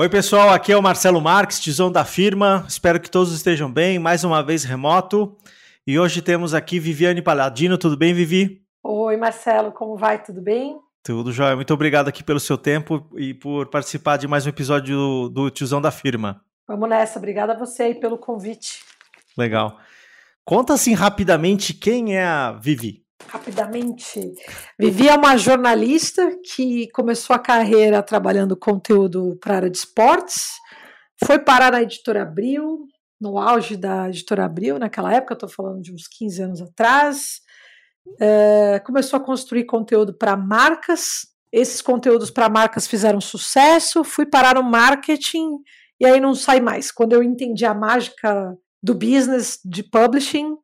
Oi, pessoal, aqui é o Marcelo Marques, tizão da firma. Espero que todos estejam bem, mais uma vez remoto. E hoje temos aqui Viviane Paladino. Tudo bem, Vivi? Oi, Marcelo, como vai? Tudo bem? Tudo jóia. Muito obrigado aqui pelo seu tempo e por participar de mais um episódio do, do Tizão da Firma. Vamos nessa. Obrigada a você aí pelo convite. Legal. Conta assim rapidamente quem é a Vivi rapidamente. Vivi é uma jornalista que começou a carreira trabalhando conteúdo para a área de esportes, foi parar na editora Abril, no auge da editora Abril, naquela época, estou falando de uns 15 anos atrás. É, começou a construir conteúdo para marcas. Esses conteúdos para marcas fizeram sucesso. Fui parar no marketing e aí não sai mais. Quando eu entendi a mágica do business de publishing,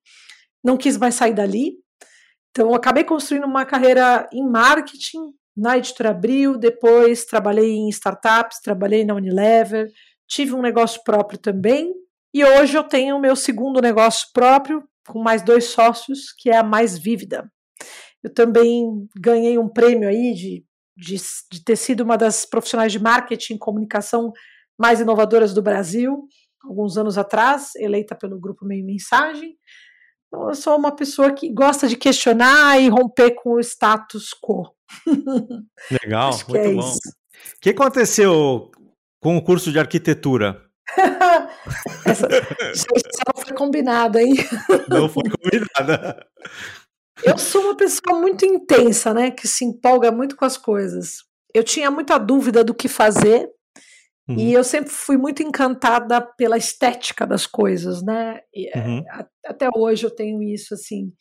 não quis mais sair dali. Então, acabei construindo uma carreira em marketing na Editora Abril, depois trabalhei em startups, trabalhei na Unilever, tive um negócio próprio também, e hoje eu tenho o meu segundo negócio próprio, com mais dois sócios, que é a Mais Vívida. Eu também ganhei um prêmio aí de, de, de ter sido uma das profissionais de marketing e comunicação mais inovadoras do Brasil, alguns anos atrás, eleita pelo grupo Meio Mensagem. Então, eu sou uma pessoa que gosta de questionar e romper com o status quo. Legal, muito é bom. O que aconteceu com o curso de arquitetura? essa, essa não foi combinada, hein? Não foi combinada. Eu sou uma pessoa muito intensa, né? Que se empolga muito com as coisas. Eu tinha muita dúvida do que fazer Uhum. E eu sempre fui muito encantada pela estética das coisas, né? E, eh, uhum. Até hoje eu tenho isso, assim.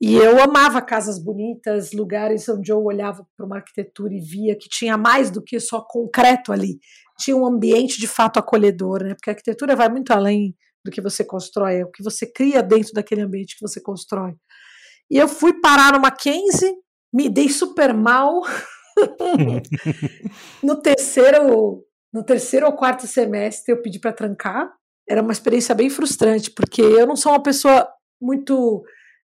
E eu amava casas bonitas, lugares onde eu olhava para uma arquitetura e via que tinha mais do que só concreto ali. Tinha um ambiente de fato acolhedor, né? Porque a arquitetura vai muito além do que você constrói, é o que você cria dentro daquele ambiente que você constrói. E eu fui parar no Mackenzie, me dei super mal. no terceiro no terceiro ou quarto semestre, eu pedi para trancar. Era uma experiência bem frustrante, porque eu não sou uma pessoa muito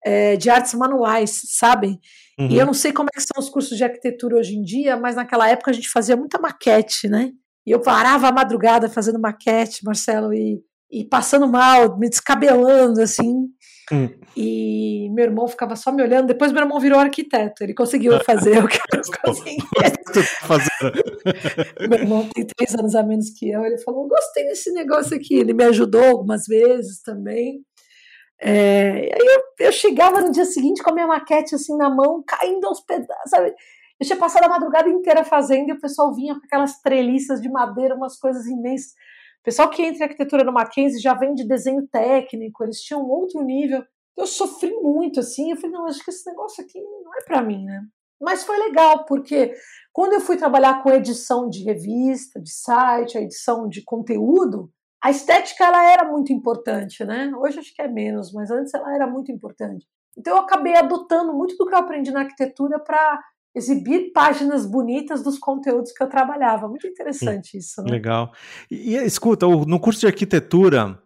é, de artes manuais, sabe? Uhum. E eu não sei como é são os cursos de arquitetura hoje em dia, mas naquela época a gente fazia muita maquete, né? E eu parava a madrugada fazendo maquete, Marcelo, e, e passando mal, me descabelando, assim. Hum. E meu irmão ficava só me olhando. Depois meu irmão virou arquiteto. Ele conseguiu fazer o que eu consegui. meu irmão tem três anos a menos que eu. Ele falou: gostei desse negócio aqui. Ele me ajudou algumas vezes também. É, aí eu, eu, chegava no dia seguinte com a minha maquete assim na mão, caindo aos pedaços. Sabe? Eu tinha passado a madrugada inteira fazendo e o pessoal vinha com aquelas treliças de madeira, umas coisas imensas. Pessoal que entra em arquitetura no Mackenzie já vem de desenho técnico, eles tinham outro nível. Eu sofri muito, assim. Eu falei, não, acho que esse negócio aqui não é para mim, né? Mas foi legal, porque quando eu fui trabalhar com edição de revista, de site, a edição de conteúdo, a estética ela era muito importante, né? Hoje acho que é menos, mas antes ela era muito importante. Então eu acabei adotando muito do que eu aprendi na arquitetura para exibir páginas bonitas dos conteúdos que eu trabalhava. Muito interessante isso. Né? Legal. E, e escuta, no curso de arquitetura,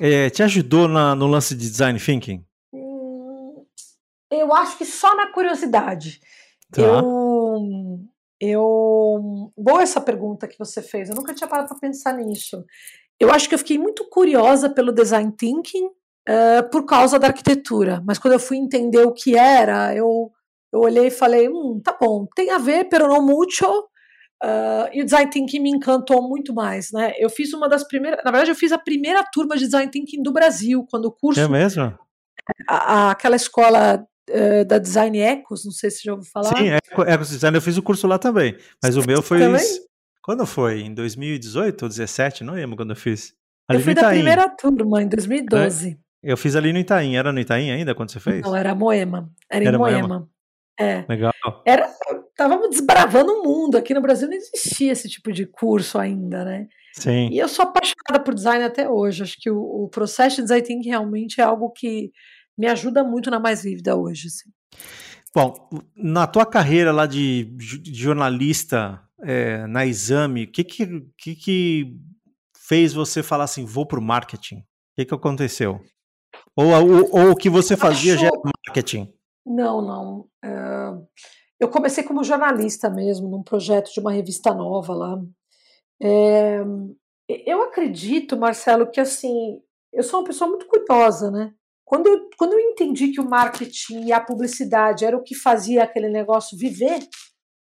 é, te ajudou na, no lance de design thinking? Hum, eu acho que só na curiosidade. Tá. Eu, eu. Boa essa pergunta que você fez. Eu nunca tinha parado para pensar nisso. Eu acho que eu fiquei muito curiosa pelo design thinking uh, por causa da arquitetura. Mas quando eu fui entender o que era, eu eu olhei e falei, hum, tá bom, tem a ver, pero não mucho. Uh, e o design thinking me encantou muito mais, né? Eu fiz uma das primeiras, na verdade, eu fiz a primeira turma de design thinking do Brasil, quando o curso. É mesmo? A, a, aquela escola uh, da Design Ecos, não sei se já ouviu falar. Sim, Ecos Design, eu fiz o curso lá também. Mas o meu foi. Também? Quando foi? Em 2018 ou 2017? Não lembro quando eu fiz. Ali eu fui da primeira turma, em 2012. É? Eu fiz ali no Itaim. Era no Itaim ainda quando você fez? Não, era Moema. Era, era em Moema. Moema. É. Legal. Era, estávamos desbravando o mundo. Aqui no Brasil não existia esse tipo de curso ainda, né? Sim. E eu sou apaixonada por design até hoje. Acho que o, o processo de design thinking realmente é algo que me ajuda muito na mais vívida hoje. Assim. Bom, na tua carreira lá de, de jornalista é, na Exame, o que que, que que fez você falar assim, vou para o marketing? O que que aconteceu? Ou, ou, ou o que você fazia já era marketing? Não, não. Uh, eu comecei como jornalista mesmo, num projeto de uma revista nova lá. É, eu acredito, Marcelo, que assim, eu sou uma pessoa muito curiosa, né? Quando eu, quando eu entendi que o marketing e a publicidade era o que fazia aquele negócio viver,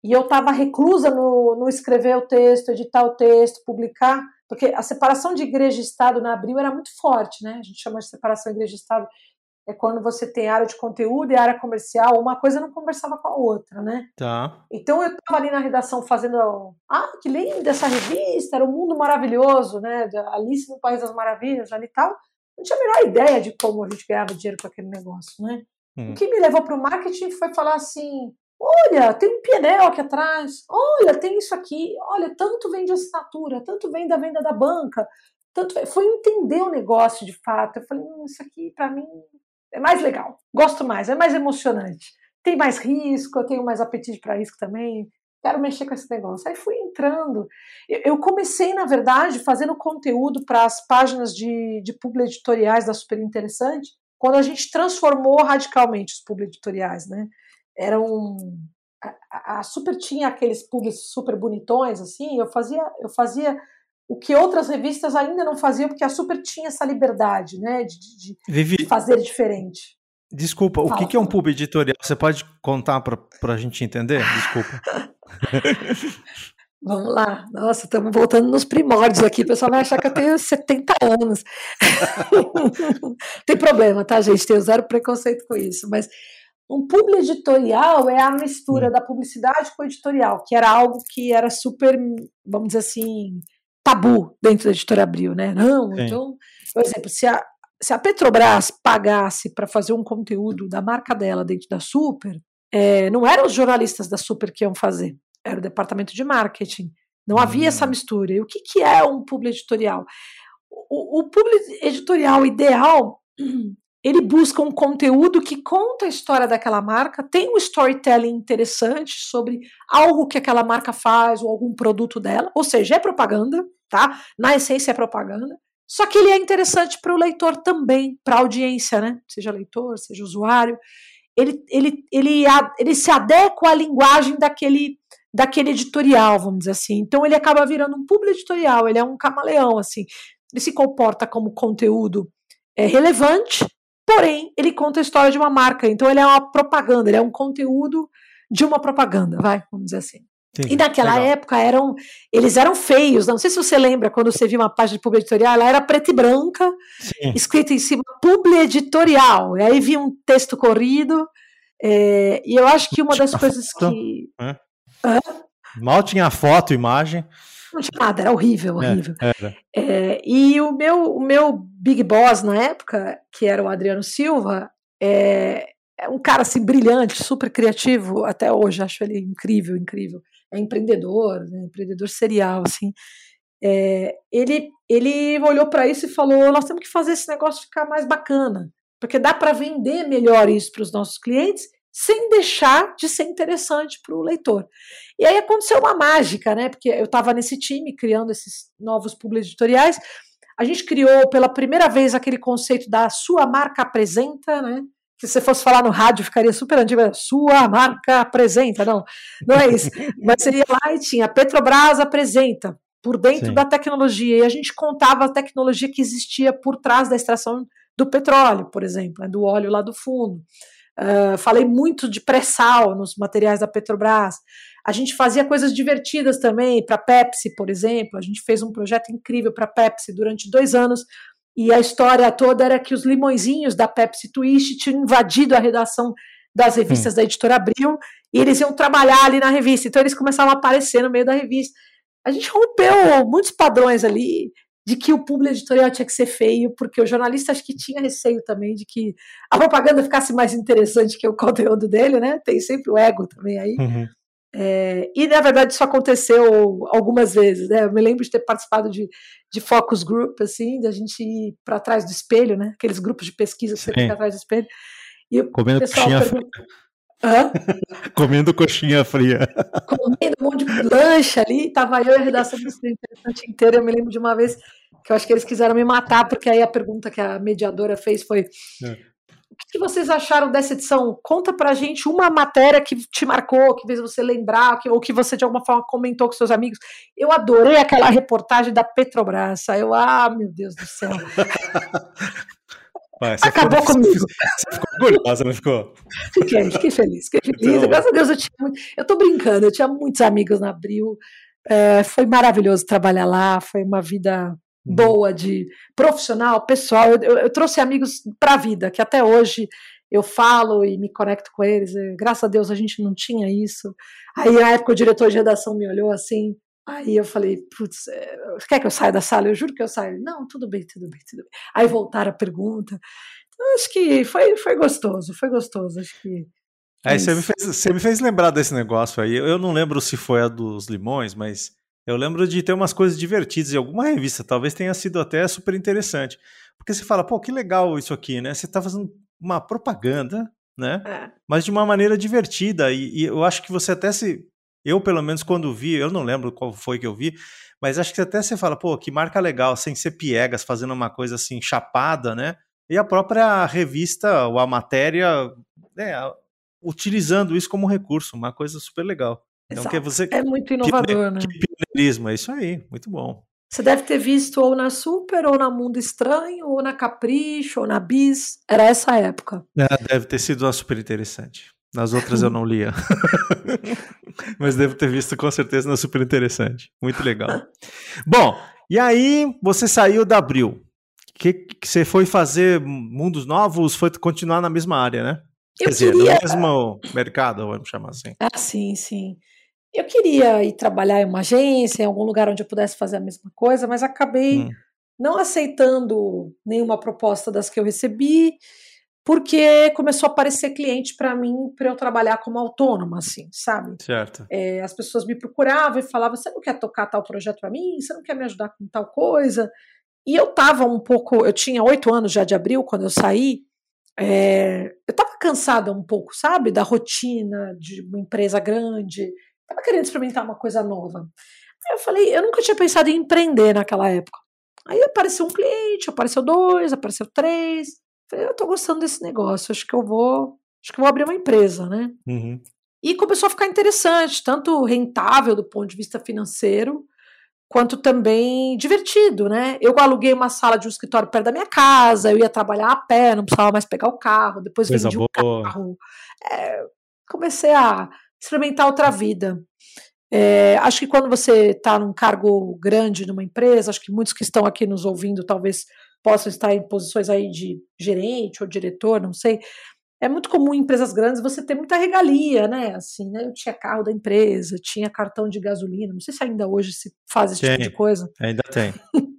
e eu estava reclusa no, no escrever o texto, editar o texto, publicar, porque a separação de igreja e Estado na Abril era muito forte, né? A gente chama de separação igreja e Estado, é quando você tem área de conteúdo e área comercial, uma coisa não conversava com a outra, né? Tá. Então eu estava ali na redação fazendo, ah, que linda essa revista, era um mundo maravilhoso, né? Alice no País das Maravilhas, ali e tal não tinha a menor ideia de como a gente ganhava dinheiro com aquele negócio, né? Hum. O que me levou para o marketing foi falar assim: olha, tem um PNL aqui atrás, olha, tem isso aqui, olha, tanto vem de assinatura, tanto vem da venda da banca, tanto foi entender o negócio de fato. Eu falei, hum, isso aqui para mim é mais legal, gosto mais, é mais emocionante. Tem mais risco, eu tenho mais apetite para risco também quero mexer com esse negócio. Aí fui entrando. Eu comecei, na verdade, fazendo conteúdo para as páginas de, de publi editoriais da Super Interessante, quando a gente transformou radicalmente os publi editoriais, né? Eram a, a Super tinha aqueles publis super bonitões assim, eu fazia eu fazia o que outras revistas ainda não faziam, porque a Super tinha essa liberdade, né, de, de, de fazer diferente. Desculpa, Fala, o que, que é um pub editorial? Você pode contar para a gente entender? Desculpa. Vamos lá. Nossa, estamos voltando nos primórdios aqui. O pessoal vai achar que eu tenho 70 anos. Tem problema, tá, gente? Tenho zero preconceito com isso. Mas um publi editorial é a mistura hum. da publicidade com o editorial, que era algo que era super, vamos dizer assim, tabu dentro da editora Abril, né? Não, Sim. então, por exemplo, se a, se a Petrobras pagasse para fazer um conteúdo da marca dela dentro da Super, é, não eram os jornalistas da Super que iam fazer, era o departamento de marketing. Não havia essa hum. mistura. E o que, que é um publi editorial? O, o publi editorial ideal, ele busca um conteúdo que conta a história daquela marca, tem um storytelling interessante sobre algo que aquela marca faz ou algum produto dela, ou seja, é propaganda, tá? Na essência é propaganda. Só que ele é interessante para o leitor também, para a audiência, né? Seja leitor, seja usuário ele, ele, ele, ele se adequa à linguagem daquele, daquele editorial, vamos dizer assim. Então ele acaba virando um público editorial, ele é um camaleão, assim. Ele se comporta como conteúdo é, relevante, porém ele conta a história de uma marca. Então ele é uma propaganda, ele é um conteúdo de uma propaganda, vai, vamos dizer assim. Sim, e naquela legal. época eram, eles eram feios. Não sei se você lembra quando você viu uma página de publi editorial, ela era preta e branca, Sim. escrita em cima publi editorial. E aí vi um texto corrido. É, e eu acho que uma das coisas foto, que. É. Mal tinha foto, imagem. Não tinha nada, era horrível, é, horrível. É, e o meu, o meu big boss na época, que era o Adriano Silva, é, é um cara assim brilhante, super criativo até hoje, acho ele incrível, incrível é empreendedor, né, empreendedor serial, assim. É, ele, ele olhou para isso e falou: nós temos que fazer esse negócio ficar mais bacana, porque dá para vender melhor isso para os nossos clientes sem deixar de ser interessante para o leitor. E aí aconteceu uma mágica, né? Porque eu estava nesse time criando esses novos publi editoriais. A gente criou pela primeira vez aquele conceito da sua marca apresenta, né? Se você fosse falar no rádio, ficaria super antigo. Sua marca apresenta, não, não é isso. Mas seria lá e tinha Petrobras apresenta, por dentro Sim. da tecnologia. E a gente contava a tecnologia que existia por trás da extração do petróleo, por exemplo, né, do óleo lá do fundo. Uh, falei muito de pré-sal nos materiais da Petrobras. A gente fazia coisas divertidas também para Pepsi, por exemplo. A gente fez um projeto incrível para Pepsi durante dois anos e a história toda era que os limõezinhos da Pepsi Twist tinham invadido a redação das revistas hum. da editora Abril e eles iam trabalhar ali na revista. Então eles começavam a aparecer no meio da revista. A gente rompeu muitos padrões ali de que o público editorial tinha que ser feio, porque o jornalista acho que tinha receio também de que a propaganda ficasse mais interessante que o conteúdo dele, né? Tem sempre o ego também aí. Uhum. É, e na verdade isso aconteceu algumas vezes, né? Eu me lembro de ter participado de, de focus group, assim, da gente ir para trás do espelho, né? Aqueles grupos de pesquisa que você fica atrás do espelho. E Comendo coxinha pergunta... fria. Comendo coxinha fria. Comendo um monte de lanche ali, tava eu e a redação do interessante inteira. Eu me lembro de uma vez que eu acho que eles quiseram me matar, porque aí a pergunta que a mediadora fez foi: é. O que vocês acharam dessa edição? Conta pra gente uma matéria que te marcou, que fez você lembrar, que, ou que você de alguma forma comentou com seus amigos. Eu adorei aquela reportagem da Petrobras. Eu, ah, meu Deus do céu. Acabou ficou, comigo. Você ficou orgulhosa, não ficou? Fiquei, fiquei feliz, fiquei feliz. Então- Graças a Deus eu tinha muito. Eu tô brincando, eu tinha muitos amigos na Abril. É, foi maravilhoso trabalhar lá, foi uma vida. Boa de profissional, pessoal. Eu, eu- eu trouxe amigos para a vida, que até hoje eu falo e me conecto com eles. e, graças a Deus a gente não tinha isso. Aí na época o diretor de redação me olhou assim. Aí eu falei, putz, é, quer que eu saia da sala? Eu juro que eu saio. Não, tudo bem, tudo bem, tudo bem. Aí voltaram a pergunta. Então, acho que foi, foi gostoso, foi gostoso. Acho que. é Aí você me, fez, você me fez lembrar desse negócio aí. Eu não lembro se foi a dos limões, mas eu lembro de ter umas coisas divertidas em alguma revista. Talvez tenha sido até super interessante. Porque você fala, pô, que legal isso aqui, né? Você tá fazendo uma propaganda, né? É. Mas de uma maneira divertida. E, e eu acho que você até se. Eu, pelo menos, quando vi, eu não lembro qual foi que eu vi, mas acho que até você fala, pô, que marca legal, sem ser piegas, fazendo uma coisa assim, chapada, né? E a própria revista, ou a matéria, né, utilizando isso como recurso, uma coisa super legal. Então, que você. É muito inovador, né? Que pioneirismo, é isso aí, muito bom. Você deve ter visto ou na Super, ou na Mundo Estranho, ou na Capricho, ou na Bis. Era essa época. É, deve ter sido uma super interessante. Nas outras eu não lia. Mas devo ter visto com certeza na super interessante. Muito legal. Bom, e aí você saiu da Abril. Que, que você foi fazer mundos novos, foi continuar na mesma área, né? Eu Quer dizer, queria. no mesmo mercado, vamos chamar assim. Ah, sim, sim. Eu queria ir trabalhar em uma agência, em algum lugar onde eu pudesse fazer a mesma coisa, mas acabei Hum. não aceitando nenhuma proposta das que eu recebi, porque começou a aparecer cliente para mim para eu trabalhar como autônoma, assim, sabe? Certo. É, as pessoas me procuravam e falavam: você não quer tocar tal projeto para mim? Você não quer me ajudar com tal coisa? E eu estava um pouco, eu tinha oito anos já de abril quando eu saí. é, eu estava cansada um pouco, sabe, da rotina de uma empresa grande. Estava querendo experimentar uma coisa nova. Aí eu falei, eu nunca tinha pensado em empreender naquela época. Aí apareceu um cliente, apareceu dois, apareceu três. Falei, eu estou gostando desse negócio, acho que eu vou, acho que eu vou abrir uma empresa, né? Uhum. E começou a ficar interessante, tanto rentável do ponto de vista financeiro, quanto também divertido, né? Eu aluguei uma sala de um escritório perto da minha casa, eu ia trabalhar a pé, não precisava mais pegar o carro, depois Coisa vendi o boa. carro. É, comecei a experimentar outra vida. É, acho que quando você está num cargo grande numa empresa, acho que muitos que estão aqui nos ouvindo talvez possam estar em posições aí de gerente ou diretor, não sei. É muito comum em empresas grandes você ter muita regalia, né? Assim, né? Eu tinha carro da empresa, tinha cartão de gasolina, não sei se ainda hoje se faz esse tipo Tem. de coisa. Ainda tem.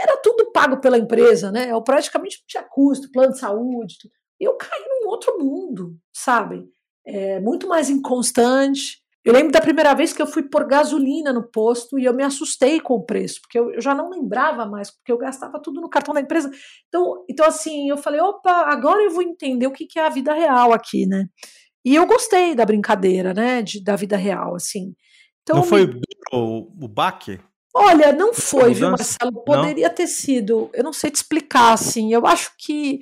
Era tudo pago pela empresa, né? Eu praticamente não tinha custo, plano de saúde. tudo. Eu caí num outro mundo, sabe? É, muito mais inconstante. Eu lembro da primeira vez que eu fui pôr gasolina no posto e eu me assustei com o preço, porque eu, eu já não lembrava mais, porque eu gastava tudo no cartão da empresa. Então, então assim, eu falei, opa, agora eu vou entender o que, que é a vida real aqui, né? E eu gostei da brincadeira, né? De, da vida real, assim. Então, não me- foi duro o, o baque? Olha, não foi, viu? Marcelo? Poderia ter sido. Eu não sei te explicar, assim. Eu acho que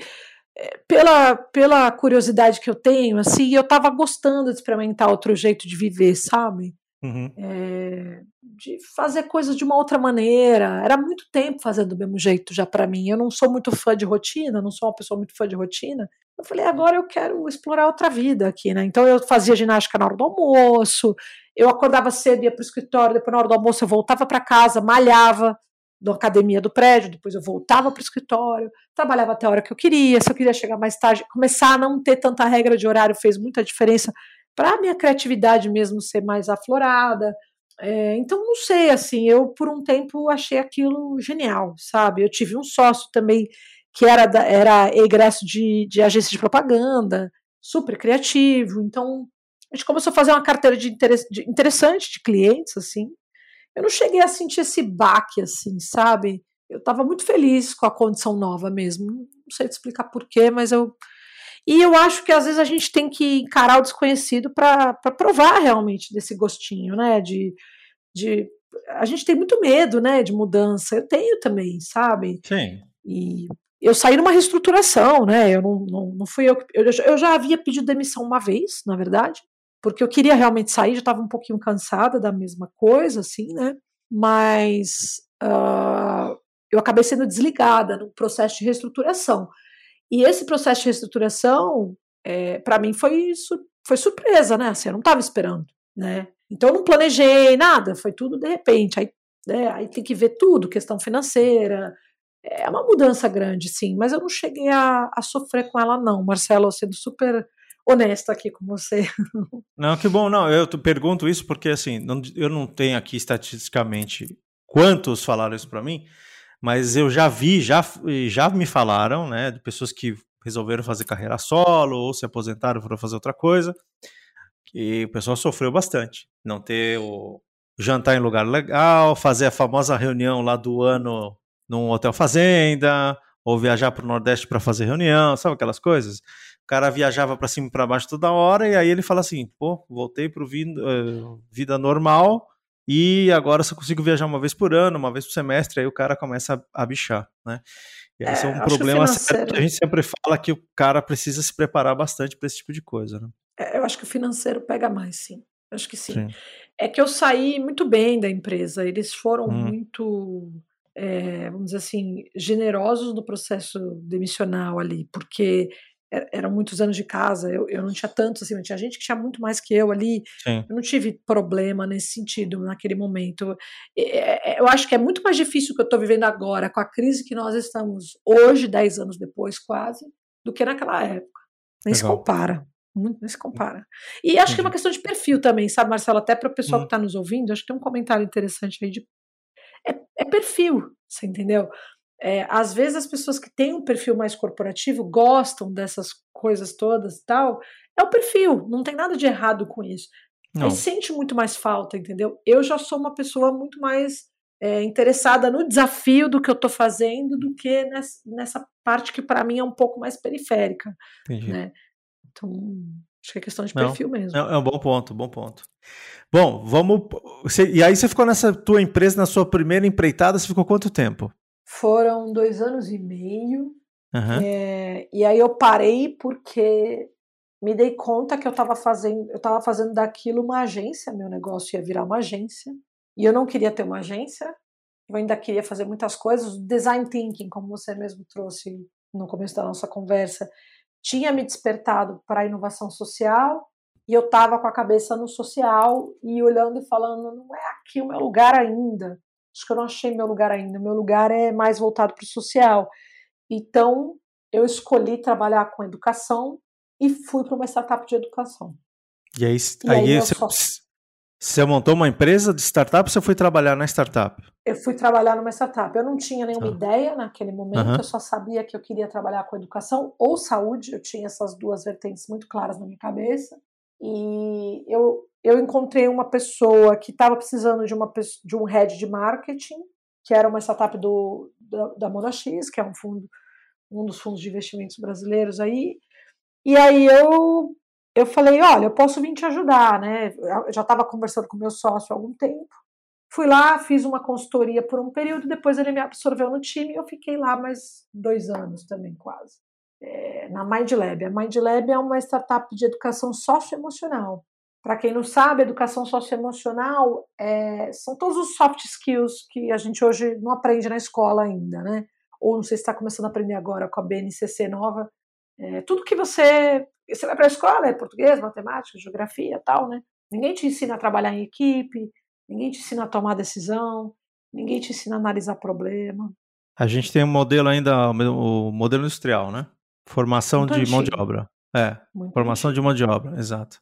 pela, pela curiosidade que eu tenho, assim, eu estava gostando de experimentar outro jeito de viver, sabe? Uhum. Eh, de fazer coisas de uma outra maneira. Era muito tempo fazendo do mesmo jeito já para mim. Eu não sou muito fã de rotina, não sou uma pessoa muito fã de rotina. Eu falei, agora eu quero explorar outra vida aqui, né? Então eu fazia ginástica na hora do almoço, eu acordava cedo, ia para o escritório, depois na hora do almoço eu voltava para casa, malhava na academia do prédio, depois eu voltava para o escritório, trabalhava até a hora que eu queria, se eu queria chegar mais tarde, começar a não ter tanta regra de horário fez muita diferença para a minha criatividade mesmo ser mais aflorada. É, então, não sei, assim, eu por um tempo achei aquilo genial, sabe? Eu tive um sócio também que era, era egresso de, de agência de propaganda, super criativo, então a gente começou a fazer uma carteira de, interess, de interessante de clientes, assim. Eu não cheguei a sentir esse baque, assim, sabe? Eu estava muito feliz com a condição nova mesmo. Não sei te explicar porquê, mas eu. E eu acho que às vezes a gente tem que encarar o desconhecido para provar realmente desse gostinho, né? De, de. A gente tem muito medo, né? De mudança. Eu tenho também, sabe? Sim. E eu saí numa reestruturação, né? Eu não, não, não fui eu, eu, eu já havia pedido demissão uma vez, na verdade, porque eu queria realmente sair, já estava um pouquinho cansada da mesma coisa, assim, né? Mas uh, eu acabei sendo desligada no processo de reestruturação. E esse processo de reestruturação, é, para mim, foi, foi surpresa, né? Assim, eu não estava esperando, né? Então eu não planejei nada, foi tudo de repente. Aí, né, aí tem que ver tudo, questão financeira. É uma mudança grande, sim, mas eu não cheguei a, a sofrer com ela, não, Marcelo, sendo super honesta aqui com você. Não, que bom, não, eu pergunto isso porque assim, não, eu não tenho aqui estatisticamente quantos falaram isso para mim, mas eu já vi, já, já me falaram, né, de pessoas que resolveram fazer carreira solo ou se aposentaram para fazer outra coisa, que o pessoal sofreu bastante. Não ter o jantar em lugar legal, fazer a famosa reunião lá do ano num hotel fazenda, ou viajar para o Nordeste para fazer reunião, sabe aquelas coisas? O cara viajava para cima e para baixo toda hora, e aí ele fala assim: pô, voltei para vida, uh, vida normal, e agora só consigo viajar uma vez por ano, uma vez por semestre, aí o cara começa a, a bichar, né? E esse é, é um problema sério. A gente sempre fala que o cara precisa se preparar bastante para esse tipo de coisa, né? É, eu acho que o financeiro pega mais, sim. Acho que sim. sim. É que eu saí muito bem da empresa. Eles foram hum. muito, é, vamos dizer assim, generosos no processo demissional ali, porque eram muitos anos de casa, eu, eu não tinha tantos assim, tinha gente que tinha muito mais que eu ali, Sim. eu não tive problema nesse sentido naquele momento. É, eu acho que é muito mais difícil o que eu estou vivendo agora, com a crise que nós estamos hoje, dez anos depois quase, do que naquela época. Nem Legal. se compara. Muito, nem se compara. E acho que é uma questão de perfil também, sabe, Marcelo? Até para o pessoal que está nos ouvindo, acho que tem um comentário interessante aí de. É, é perfil, você entendeu? É, às vezes as pessoas que têm um perfil mais corporativo gostam dessas coisas todas e tal. É o perfil, não tem nada de errado com isso. Não. Aí sente muito mais falta, entendeu? Eu já sou uma pessoa muito mais é, interessada no desafio do que eu estou fazendo do que nessa, nessa parte que para mim é um pouco mais periférica. Entendi. Né? Então, acho que é questão de não, perfil mesmo. É, é, um bom ponto, bom ponto. Bom, vamos. Você, e aí você ficou nessa tua empresa, na sua primeira empreitada, você ficou quanto tempo? Foram dois anos e meio. Uhum. É, e aí eu parei porque me dei conta que eu estava fazendo, eu estava fazendo daquilo uma agência, meu negócio ia virar uma agência. E eu não queria ter uma agência. Eu ainda queria fazer muitas coisas. Design thinking, como você mesmo trouxe no começo da nossa conversa, tinha me despertado para a inovação social e eu estava com a cabeça no social e olhando e falando, não é aqui o meu lugar ainda acho que eu não achei meu lugar ainda. Meu lugar é mais voltado para o social. Então, eu escolhi trabalhar com educação e fui para uma startup de educação. E aí, e aí, aí você, você, montou uma empresa de startup ou você foi trabalhar na startup? Eu fui trabalhar numa startup. Eu não tinha nenhuma ah. ideia naquele momento, eu só sabia que eu queria trabalhar com educação ou saúde. Eu tinha essas duas vertentes muito claras na minha cabeça. E eu eu encontrei uma pessoa que estava precisando de, uma, de um head de marketing, que era uma startup do, da, da Moda X, que é um fundo, um dos fundos de investimentos brasileiros aí. E aí eu, eu falei, olha, eu posso vir te ajudar, né? Eu já estava conversando com meu sócio há algum tempo. Fui lá, fiz uma consultoria por um período, depois ele me absorveu no time e eu fiquei lá mais dois anos também, quase. É, na MindLab. A MindLab é uma startup de educação socioemocional. Para quem não sabe, educação socioemocional é, são todos os soft skills que a gente hoje não aprende na escola ainda, né? Ou não sei se está começando a aprender agora com a BNCC nova. É, tudo que você. Você vai para a escola, é português, matemática, geografia tal, né? Ninguém te ensina a trabalhar em equipe, ninguém te ensina a tomar decisão, ninguém te ensina a analisar problema. A gente tem um modelo ainda, o modelo industrial, né? Formação Muito de antigo. mão de obra. É, Muito formação antigo. de mão de obra, exato.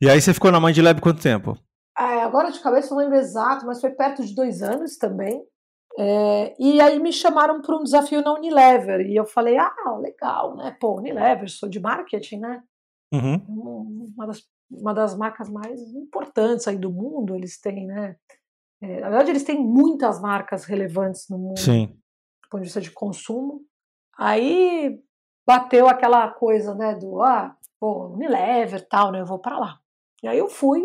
E aí você ficou na Mind Lab quanto tempo? É, agora de cabeça não lembro exato, mas foi perto de dois anos também. É, e aí me chamaram para um desafio na Unilever. E eu falei, ah, legal, né? Pô, Unilever, sou de marketing, né? Uhum. Uma, das, uma das marcas mais importantes aí do mundo, eles têm, né? É, na verdade, eles têm muitas marcas relevantes no mundo, Sim. do ponto de vista de consumo. Aí bateu aquela coisa, né, do, ah, pô, Unilever tal, né? Eu vou para lá. E aí eu fui,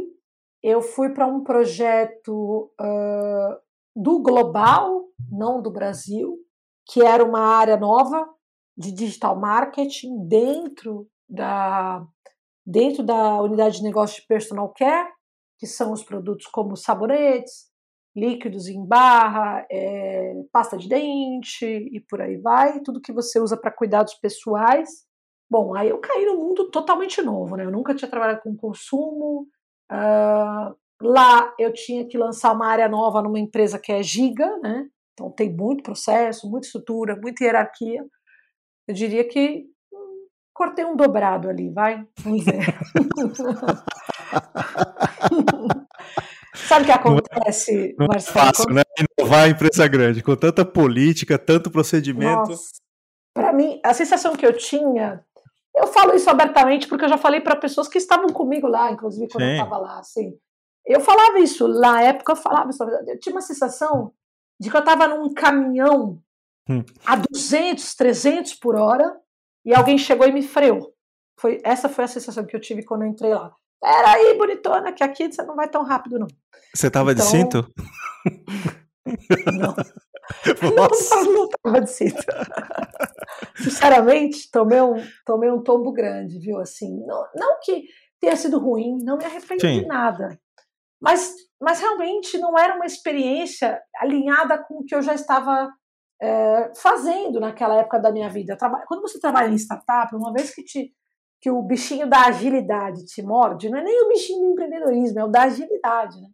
eu fui para um projeto uh, do global, não do Brasil, que era uma área nova de digital marketing dentro da, dentro da unidade de negócio de personal care, que são os produtos como sabonetes, líquidos em barra, é, pasta de dente e por aí vai, tudo que você usa para cuidados pessoais. Bom, aí eu caí no mundo totalmente novo, né? Eu nunca tinha trabalhado com consumo. Uh, lá eu tinha que lançar uma área nova numa empresa que é giga, né? Então tem muito processo, muita estrutura, muita hierarquia. Eu diria que hum, cortei um dobrado ali, vai? Vamos ver. Sabe o que é acontece, não é, Marcelo? Não é fácil, né? Inovar a empresa grande, com tanta política, tanto procedimento. Para mim, a sensação que eu tinha, eu falo isso abertamente porque eu já falei para pessoas que estavam comigo lá, inclusive quando Sim. eu estava lá, assim. Eu falava isso, na época eu falava isso, eu tinha uma sensação de que eu estava num caminhão hum. a 200, 300 por hora e alguém chegou e me freou. Foi, essa foi a sensação que eu tive quando eu entrei lá. Peraí, bonitona, que aqui você não vai tão rápido, não. Você tava então... de cinto? Não. Nossa. Não, não tava de cinto. Sinceramente, tomei um, tomei um tombo grande, viu? Assim, não, não que tenha sido ruim, não me arrependi Sim. de nada. Mas, mas realmente não era uma experiência alinhada com o que eu já estava é, fazendo naquela época da minha vida. Quando você trabalha em startup, uma vez que te que o bichinho da agilidade te morde, não é nem o bichinho do empreendedorismo, é o da agilidade, né?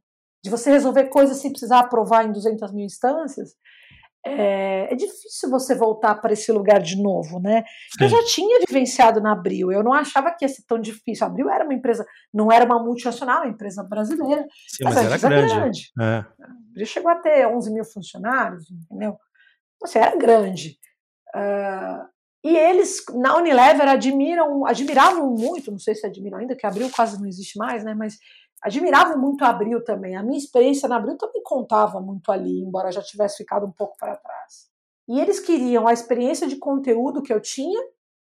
De você resolver coisas sem precisar aprovar em 200 mil instâncias. É, é difícil você voltar para esse lugar de novo, né? Sim. Eu já tinha vivenciado na Abril, eu não achava que ia ser tão difícil. A Abril era uma empresa, não era uma multinacional, uma empresa brasileira. Sim, mas, mas era grande. grande. É. A Abril chegou a ter 11 mil funcionários, entendeu? Você era grande. Uh, e eles, na Unilever, admiram, admiravam muito, não sei se admiram ainda, que a Abril quase não existe mais, né? Mas admiravam muito a Abril também. A minha experiência na Abril também contava muito ali, embora já tivesse ficado um pouco para trás. E eles queriam a experiência de conteúdo que eu tinha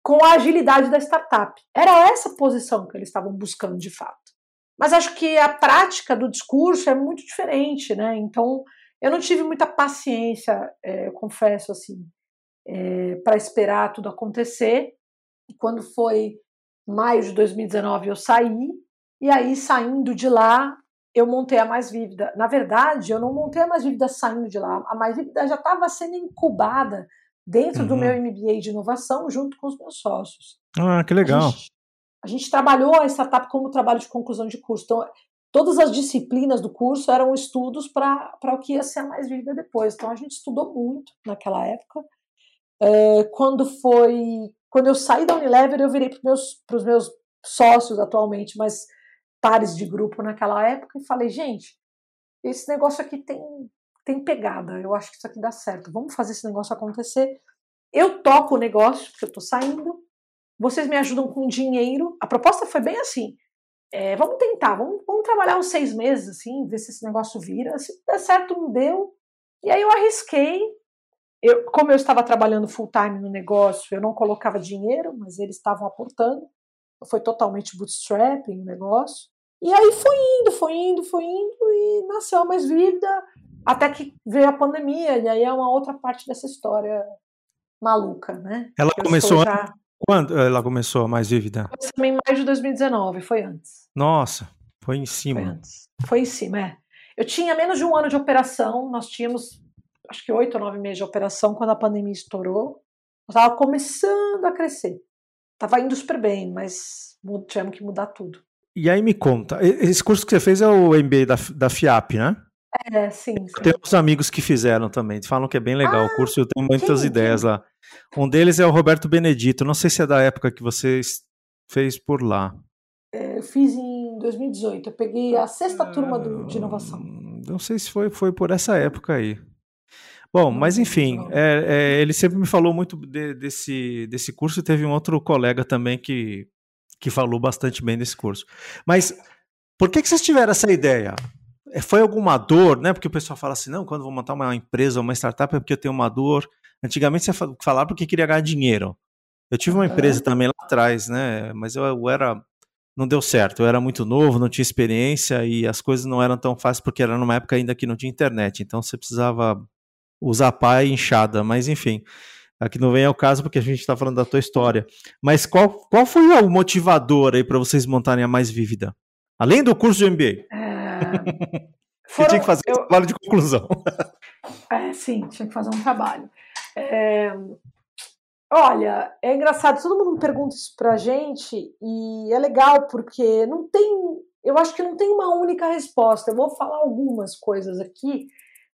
com a agilidade da startup. Era essa posição que eles estavam buscando de fato. Mas acho que a prática do discurso é muito diferente, né? Então, eu não tive muita paciência, é, confesso assim, é, para esperar tudo acontecer. Quando foi maio de 2019, eu saí, e aí saindo de lá, eu montei a Mais Vívida. Na verdade, eu não montei a Mais Vívida saindo de lá, a Mais Vívida já estava sendo incubada dentro uhum. do meu MBA de inovação, junto com os meus sócios. Ah, que legal. A gente, a gente trabalhou a startup como trabalho de conclusão de curso. Então, todas as disciplinas do curso eram estudos para o que ia ser a Mais Vívida depois. Então, a gente estudou muito naquela época. É, quando foi. Quando eu saí da Unilever, eu virei para os meus, meus sócios atualmente, mas pares de grupo naquela época, e falei, gente, esse negócio aqui tem, tem pegada, eu acho que isso aqui dá certo, vamos fazer esse negócio acontecer. Eu toco o negócio, porque eu estou saindo, vocês me ajudam com dinheiro. A proposta foi bem assim: é, vamos tentar, vamos, vamos, trabalhar uns seis meses, assim, ver se esse negócio vira. Se der certo, não deu. E aí eu arrisquei, eu, como eu estava trabalhando full time no negócio, eu não colocava dinheiro, mas eles estavam aportando. Foi totalmente bootstrapping o negócio. E aí foi indo, foi indo, foi indo e nasceu a Mais Vida, até que veio a pandemia, e aí é uma outra parte dessa história maluca, né? Ela eu começou já... quando ela começou a Mais Vívida? Em maio de 2019, foi antes. Nossa, foi em cima. Foi antes. Foi em cima, é. Eu tinha menos de um ano de operação, nós tínhamos acho que oito ou nove meses de operação quando a pandemia estourou. Estava começando a crescer. Estava indo super bem, mas tivemos que mudar tudo. E aí me conta, esse curso que você fez é o MBA da, da FIAP, né? É, sim. sim. Tem uns amigos que fizeram também, falam que é bem legal ah, o curso, eu tenho muitas quem, ideias quem? lá. Um deles é o Roberto Benedito, não sei se é da época que você fez por lá. É, eu fiz em 2018, eu peguei a sexta turma do, de inovação. Não sei se foi, foi por essa época aí. Bom, mas enfim, é, é, ele sempre me falou muito de, desse, desse curso e teve um outro colega também que, que falou bastante bem desse curso. Mas por que, que vocês tiveram essa ideia? É, foi alguma dor, né? Porque o pessoal fala assim, não, quando vou montar uma empresa ou uma startup é porque eu tenho uma dor. Antigamente você falava porque queria ganhar dinheiro. Eu tive uma empresa também lá atrás, né? Mas eu, eu era não deu certo. Eu era muito novo, não tinha experiência e as coisas não eram tão fáceis porque era numa época ainda que não tinha internet. Então você precisava usar pá e enxada, mas enfim. Aqui não vem ao caso porque a gente está falando da tua história. Mas qual, qual foi o motivador aí para vocês montarem a Mais Vívida? Além do curso de MBA. É... Foram, tinha que fazer eu... um trabalho de conclusão. É, sim, tinha que fazer um trabalho. É... Olha, é engraçado, todo mundo pergunta isso pra gente e é legal porque não tem, eu acho que não tem uma única resposta. Eu vou falar algumas coisas aqui,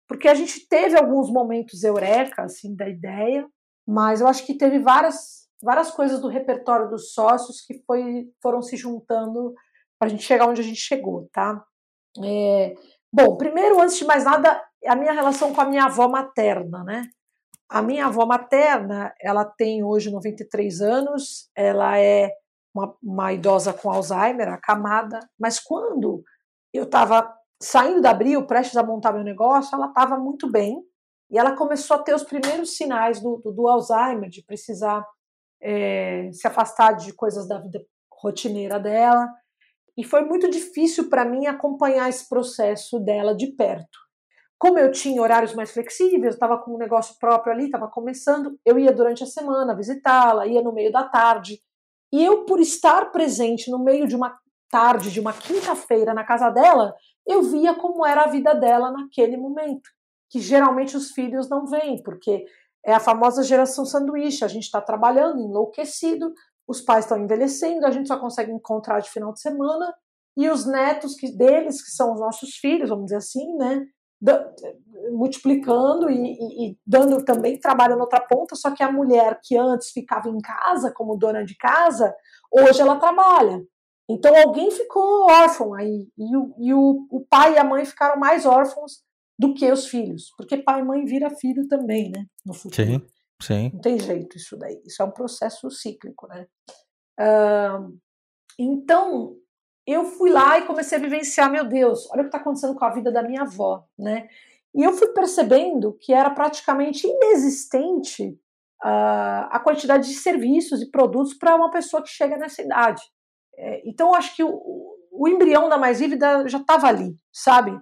porque a gente teve alguns momentos eureka, assim, da ideia, mas eu acho que teve várias, várias coisas do repertório dos sócios que foi, foram se juntando para a gente chegar onde a gente chegou, tá? É, bom, primeiro, antes de mais nada, a minha relação com a minha avó materna, né? A minha avó materna, ela tem hoje 93 anos, ela é uma, uma idosa com Alzheimer, acamada, mas quando eu estava saindo da Abril, prestes a montar meu negócio, ela estava muito bem, e ela começou a ter os primeiros sinais do, do, do Alzheimer, de precisar é, se afastar de coisas da vida rotineira dela. E foi muito difícil para mim acompanhar esse processo dela de perto. Como eu tinha horários mais flexíveis, estava com um negócio próprio ali, estava começando, eu ia durante a semana visitá-la, ia no meio da tarde. E eu, por estar presente no meio de uma tarde, de uma quinta-feira na casa dela, eu via como era a vida dela naquele momento que geralmente os filhos não veem, porque é a famosa geração sanduíche. A gente está trabalhando enlouquecido, os pais estão envelhecendo, a gente só consegue encontrar de final de semana, e os netos que, deles, que são os nossos filhos, vamos dizer assim, né? multiplicando e, e, e, dando também trabalho na outra ponta, só que a mulher que antes ficava em casa como dona de casa, hoje ela trabalha. Então alguém ficou órfão aí, e, o, e o, o pai e a mãe ficaram mais órfãos do que os filhos, porque pai e mãe vira filho também, né, no futuro. Sim, sim. Não tem jeito isso daí, isso é um processo cíclico, né. Uh, então, eu fui lá e comecei a vivenciar, meu Deus, olha o que está acontecendo com a vida da minha avó, né, e eu fui percebendo que era praticamente inexistente uh, a quantidade de serviços e produtos para uma pessoa que chega nessa idade. É, então, eu acho que o, o embrião da mais vívida já estava ali, sabe?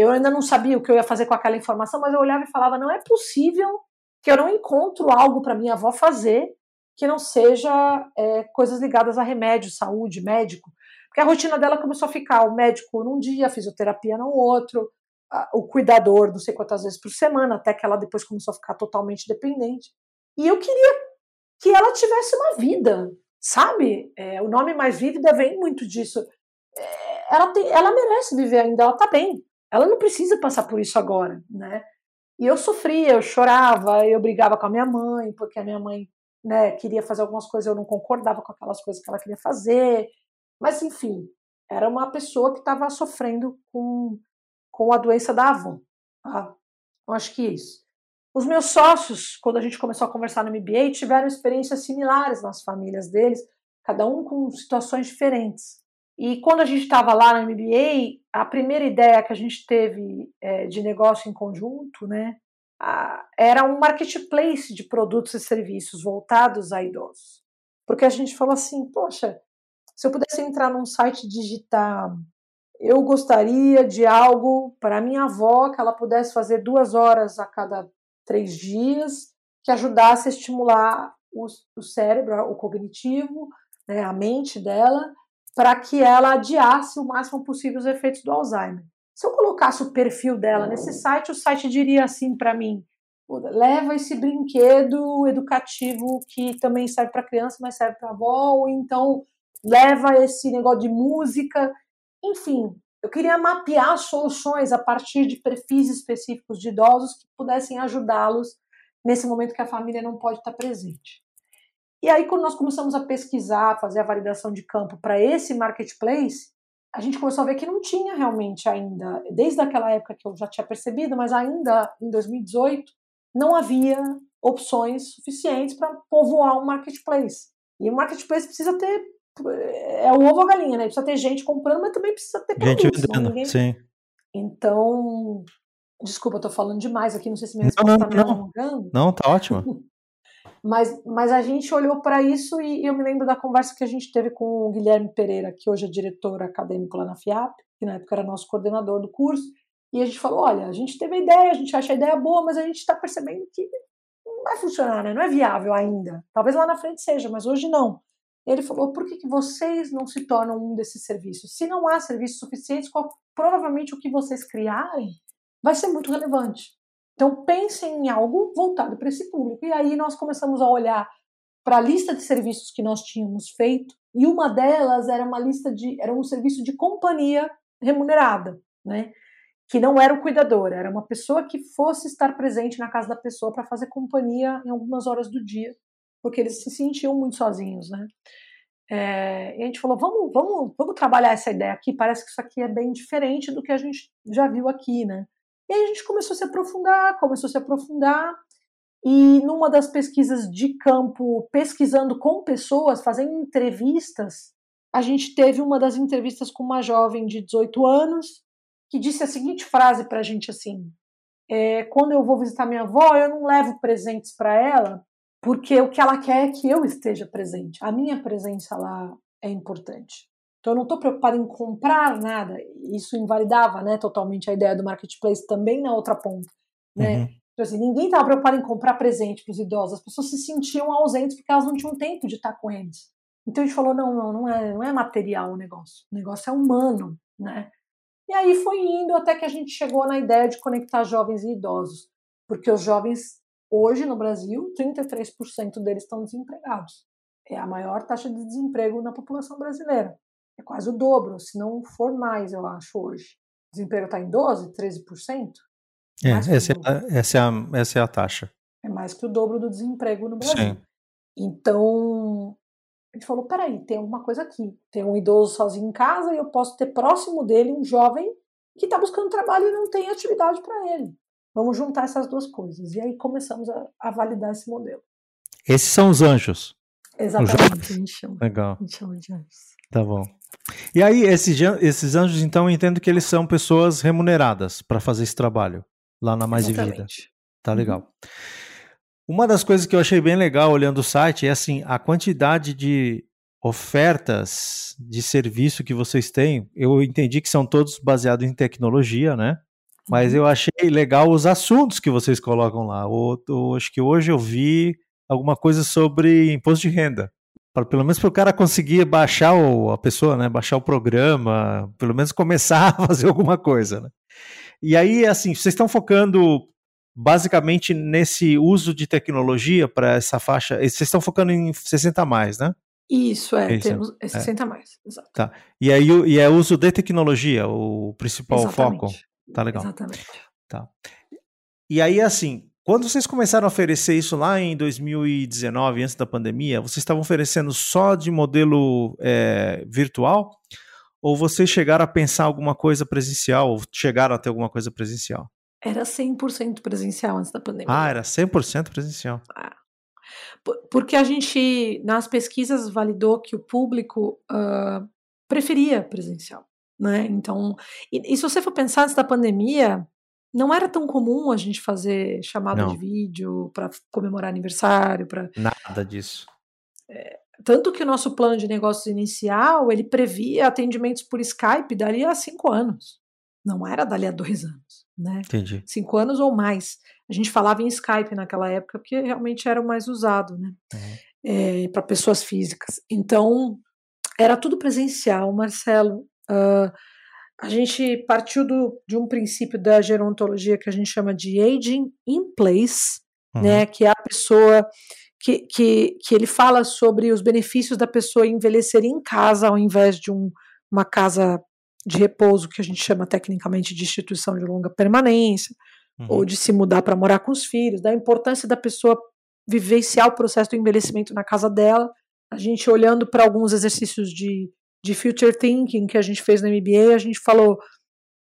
Eu ainda não sabia o que eu ia fazer com aquela informação, mas eu olhava e falava: não é possível que eu não encontro algo para minha avó fazer que não seja é, coisas ligadas a remédio, saúde, médico. Porque a rotina dela começou a ficar o médico num dia, a fisioterapia no outro, a, o cuidador não sei quantas vezes por semana, até que ela depois começou a ficar totalmente dependente. E eu queria que ela tivesse uma vida, sabe? É, o nome Mais Vívida vem muito disso. É, ela, tem, ela merece viver ainda, ela tá bem. Ela não precisa passar por isso agora, né? E eu sofria, eu chorava, eu brigava com a minha mãe, porque a minha mãe né, queria fazer algumas coisas, eu não concordava com aquelas coisas que ela queria fazer. Mas, enfim, era uma pessoa que estava sofrendo com, com a doença da avó. Tá? Acho que é isso. Os meus sócios, quando a gente começou a conversar no MBA, tiveram experiências similares nas famílias deles, cada um com situações diferentes. E quando a gente estava lá na MBA, a primeira ideia que a gente teve é, de negócio em conjunto, né, a, era um marketplace de produtos e serviços voltados a idosos. Porque a gente falou assim, poxa, se eu pudesse entrar num site digitar, eu gostaria de algo para minha avó que ela pudesse fazer duas horas a cada três dias, que ajudasse a estimular o, o cérebro, o cognitivo, né, a mente dela, para que ela adiasse o máximo possível os efeitos do Alzheimer. Se eu colocasse o perfil dela nesse site, o site diria assim para mim: leva esse brinquedo educativo que também serve para criança, mas serve para avó, ou então leva esse negócio de música. Enfim, eu queria mapear soluções a partir de perfis específicos de idosos que pudessem ajudá-los nesse momento que a família não pode estar presente. E aí, quando nós começamos a pesquisar, fazer a validação de campo para esse marketplace, a gente começou a ver que não tinha realmente ainda, desde aquela época que eu já tinha percebido, mas ainda em 2018, não havia opções suficientes para povoar um marketplace. E o marketplace precisa ter. É o ovo ou a galinha, né? Precisa ter gente comprando, mas também precisa ter gente vendendo, ninguém... sim. Então, desculpa, eu tô falando demais aqui, não sei se minha resposta está me alongando. Não, tá ótimo. Mas, mas a gente olhou para isso e eu me lembro da conversa que a gente teve com o Guilherme Pereira, que hoje é diretor acadêmico lá na FIAP, que na época era nosso coordenador do curso. E a gente falou: olha, a gente teve a ideia, a gente acha a ideia boa, mas a gente está percebendo que não vai funcionar, né? não é viável ainda. Talvez lá na frente seja, mas hoje não. Ele falou: por que, que vocês não se tornam um desses serviços? Se não há serviços suficientes, qual, provavelmente o que vocês criarem vai ser muito relevante. Então pensem em algo voltado para esse público. E aí nós começamos a olhar para a lista de serviços que nós tínhamos feito, e uma delas era uma lista de era um serviço de companhia remunerada, né? Que não era o cuidador, era uma pessoa que fosse estar presente na casa da pessoa para fazer companhia em algumas horas do dia, porque eles se sentiam muito sozinhos, né? É, e a gente falou, vamos, vamos, vamos trabalhar essa ideia aqui. Parece que isso aqui é bem diferente do que a gente já viu aqui, né? E aí a gente começou a se aprofundar, começou a se aprofundar, e numa das pesquisas de campo, pesquisando com pessoas, fazendo entrevistas, a gente teve uma das entrevistas com uma jovem de 18 anos que disse a seguinte frase para a gente assim: é, quando eu vou visitar minha avó, eu não levo presentes para ela, porque o que ela quer é que eu esteja presente. A minha presença lá é importante. Então eu não estou preocupada em comprar nada. Isso invalidava, né, totalmente a ideia do marketplace também na outra ponta, né? Uhum. Então, assim, ninguém estava preocupado em comprar presente para os idosos. As pessoas se sentiam ausentes porque elas não tinham tempo de estar com eles. Então a gente falou, não, não, não é, não é material o negócio. O negócio é humano, né? E aí foi indo até que a gente chegou na ideia de conectar jovens e idosos. Porque os jovens, hoje no Brasil, 33% deles estão desempregados. É a maior taxa de desemprego na população brasileira. É quase o dobro, se não for mais, eu acho, hoje. O desemprego está em 12%, 13%. É, essa, é, essa, é a, essa é a taxa. É mais que o dobro do desemprego no Brasil. Sim. Então, a gente falou: peraí, tem alguma coisa aqui. Tem um idoso sozinho em casa e eu posso ter próximo dele um jovem que está buscando trabalho e não tem atividade para ele. Vamos juntar essas duas coisas. E aí começamos a, a validar esse modelo. Esses são os anjos. Exatamente, a gente chama. Legal. A gente chama de anjos. Tá bom. E aí, esses, esses anjos, então, eu entendo que eles são pessoas remuneradas para fazer esse trabalho lá na Mais Exatamente. Vida. Tá legal. Uhum. Uma das coisas que eu achei bem legal olhando o site é assim, a quantidade de ofertas de serviço que vocês têm. Eu entendi que são todos baseados em tecnologia, né? Mas uhum. eu achei legal os assuntos que vocês colocam lá. O, o, acho que hoje eu vi alguma coisa sobre imposto de renda. Pra, pelo menos para o cara conseguir baixar o, a pessoa, né? Baixar o programa, pelo menos começar a fazer alguma coisa, né? E aí, assim, vocês estão focando basicamente nesse uso de tecnologia para essa faixa. Vocês estão focando em 60 mais, né? Isso, é, Isso. temos é 60 é. mais, exato. Tá. E aí e é uso de tecnologia, o principal Exatamente. foco. Tá legal. Exatamente. Tá. E aí, assim, quando vocês começaram a oferecer isso lá em 2019, antes da pandemia, vocês estavam oferecendo só de modelo é, virtual? Ou vocês chegaram a pensar alguma coisa presencial? Ou chegaram a ter alguma coisa presencial? Era 100% presencial antes da pandemia. Ah, era 100% presencial. Ah. Porque a gente, nas pesquisas, validou que o público uh, preferia presencial. Né? Então, e, e, se você for pensar antes da pandemia, não era tão comum a gente fazer chamada não. de vídeo para comemorar aniversário, para nada disso. É, tanto que o nosso plano de negócios inicial, ele previa atendimentos por Skype dali a cinco anos. Não era dali a dois anos, né? Entendi. Cinco anos ou mais. A gente falava em Skype naquela época, porque realmente era o mais usado, né? Uhum. É, para pessoas físicas. Então, era tudo presencial, Marcelo. Uh, a gente partiu do, de um princípio da gerontologia que a gente chama de aging in place, uhum. né? Que é a pessoa que, que, que ele fala sobre os benefícios da pessoa envelhecer em casa ao invés de um, uma casa de repouso, que a gente chama tecnicamente de instituição de longa permanência, uhum. ou de se mudar para morar com os filhos, da importância da pessoa vivenciar o processo do envelhecimento na casa dela. A gente olhando para alguns exercícios de, de future thinking que a gente fez no MBA, a gente falou,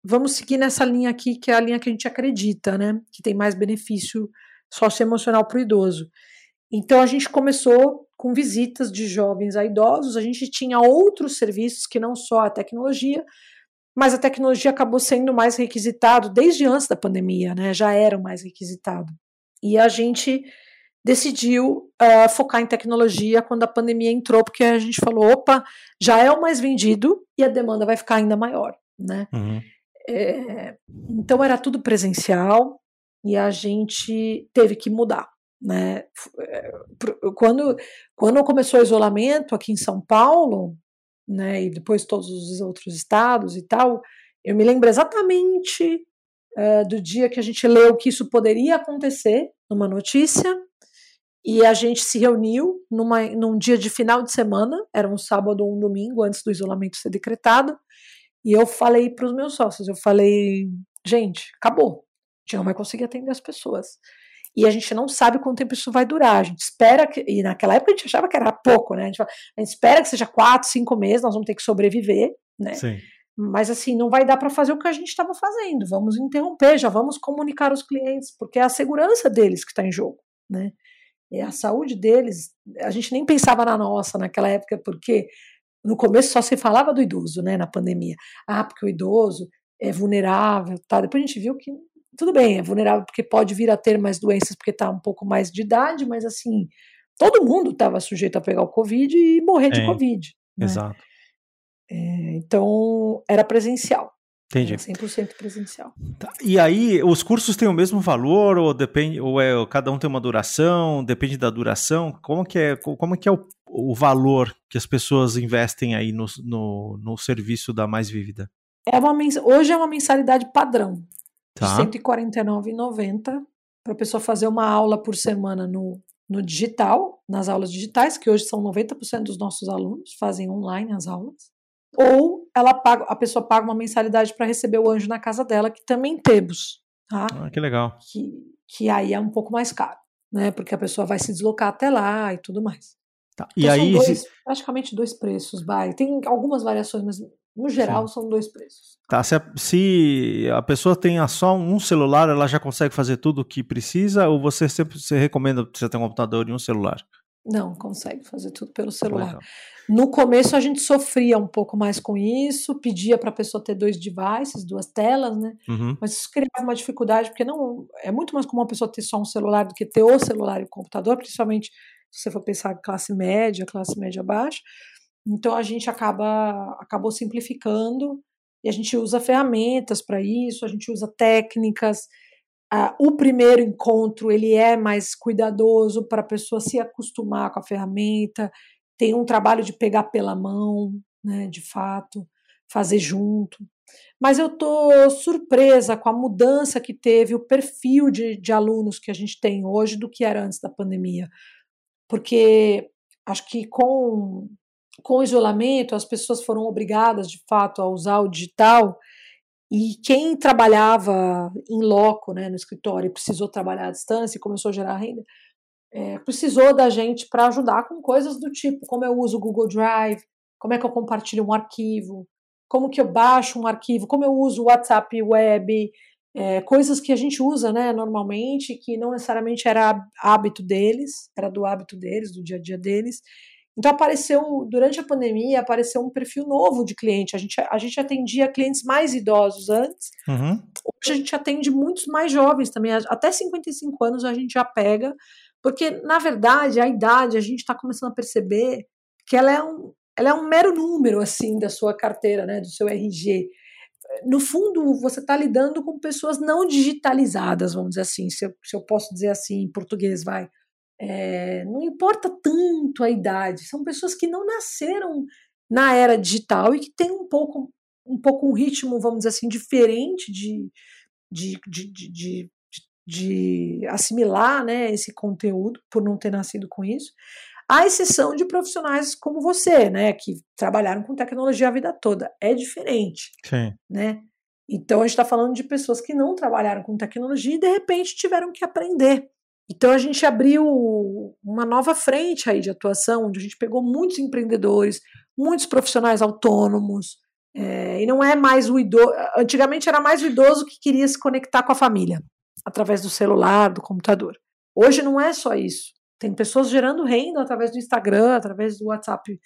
vamos seguir nessa linha aqui, que é a linha que a gente acredita, né? Que tem mais benefício socioemocional para o idoso. Então a gente começou com visitas de jovens a idosos, a gente tinha outros serviços que não só a tecnologia, mas a tecnologia acabou sendo mais requisitado desde antes da pandemia, né? Já era mais requisitado. E a gente decidiu uh, focar em tecnologia quando a pandemia entrou, porque a gente falou, opa, já é o mais vendido e a demanda vai ficar ainda maior, né? Uhum. É, então era tudo presencial e a gente teve que mudar. Né? É, quando, quando começou o isolamento aqui em São Paulo, né, e depois todos os outros estados e tal, eu me lembro exatamente uh, do dia que a gente leu que isso poderia acontecer numa notícia, e a gente se reuniu numa, num dia de final de semana, era um sábado ou um domingo antes do isolamento ser decretado, e eu falei para os meus sócios, eu falei, gente, acabou, a gente não vai conseguir atender as pessoas. E a gente não sabe quanto tempo isso vai durar. A gente espera que. E naquela época a gente achava que era pouco, né? A gente, a gente espera que seja quatro, cinco meses, nós vamos ter que sobreviver, né? Sim. Mas assim, não vai dar para fazer o que a gente estava fazendo. Vamos interromper, já vamos comunicar aos clientes, porque é a segurança deles que está em jogo, né? É a saúde deles. A gente nem pensava na nossa naquela época, porque no começo só se falava do idoso, né, na pandemia. Ah, porque o idoso é vulnerável, tá? Depois a gente viu que tudo bem, é vulnerável porque pode vir a ter mais doenças porque está um pouco mais de idade, mas assim, todo mundo estava sujeito a pegar o Covid e morrer de é, Covid. Né? Exato. É, então, era presencial. Entendi. Era 100% presencial. Tá. E aí, os cursos têm o mesmo valor ou depende, ou é, cada um tem uma duração, depende da duração? Como que é, como que é o, o valor que as pessoas investem aí no, no, no serviço da Mais Vívida? É uma, hoje é uma mensalidade padrão, tá. de R$ 149,90 para a pessoa fazer uma aula por semana no, no digital, nas aulas digitais, que hoje são 90% dos nossos alunos fazem online as aulas ou ela paga, a pessoa paga uma mensalidade para receber o anjo na casa dela, que também temos. Tá? Ah, que legal. Que, que aí é um pouco mais caro, né? Porque a pessoa vai se deslocar até lá e tudo mais. Tá. Então, e aí, dois, se... praticamente dois preços, vai. Tem algumas variações, mas no geral Sim. são dois preços. Tá, se a, se a, pessoa tem só um celular, ela já consegue fazer tudo o que precisa, ou você sempre você recomenda você ter um computador e um celular? Não, consegue fazer tudo pelo celular. No começo a gente sofria um pouco mais com isso, pedia para a pessoa ter dois devices, duas telas, né? Uhum. Mas isso criava uma dificuldade, porque não é muito mais comum a pessoa ter só um celular do que ter o celular e o computador, principalmente se você for pensar em classe média, classe média baixa. Então a gente acaba acabou simplificando e a gente usa ferramentas para isso, a gente usa técnicas. Uh, o primeiro encontro ele é mais cuidadoso para a pessoa se acostumar com a ferramenta, tem um trabalho de pegar pela mão, né, de fato, fazer junto. Mas eu estou surpresa com a mudança que teve o perfil de, de alunos que a gente tem hoje do que era antes da pandemia. Porque acho que com, com o isolamento as pessoas foram obrigadas, de fato, a usar o digital e quem trabalhava em loco, né, no escritório, precisou trabalhar à distância e começou a gerar renda, é, precisou da gente para ajudar com coisas do tipo como eu uso o Google Drive, como é que eu compartilho um arquivo, como que eu baixo um arquivo, como eu uso o WhatsApp Web, é, coisas que a gente usa né, normalmente, que não necessariamente era hábito deles, era do hábito deles, do dia a dia deles, então apareceu, durante a pandemia, apareceu um perfil novo de cliente. A gente, a gente atendia clientes mais idosos antes. Uhum. Hoje a gente atende muitos mais jovens também. Até 55 anos a gente já pega, porque, na verdade, a idade a gente está começando a perceber que ela é, um, ela é um mero número assim da sua carteira, né, do seu RG. No fundo, você está lidando com pessoas não digitalizadas, vamos dizer assim, se eu, se eu posso dizer assim em português, vai é, não importa tanto a idade, são pessoas que não nasceram na era digital e que têm um pouco um pouco um ritmo, vamos dizer assim, diferente de, de, de, de, de assimilar né, esse conteúdo, por não ter nascido com isso, à exceção de profissionais como você, né, que trabalharam com tecnologia a vida toda. É diferente. Sim. Né? Então, a gente está falando de pessoas que não trabalharam com tecnologia e, de repente, tiveram que aprender. Então a gente abriu uma nova frente aí de atuação, onde a gente pegou muitos empreendedores, muitos profissionais autônomos, é, e não é mais o idoso. Antigamente era mais o idoso que queria se conectar com a família, através do celular, do computador. Hoje não é só isso. Tem pessoas gerando renda através do Instagram, através do WhatsApp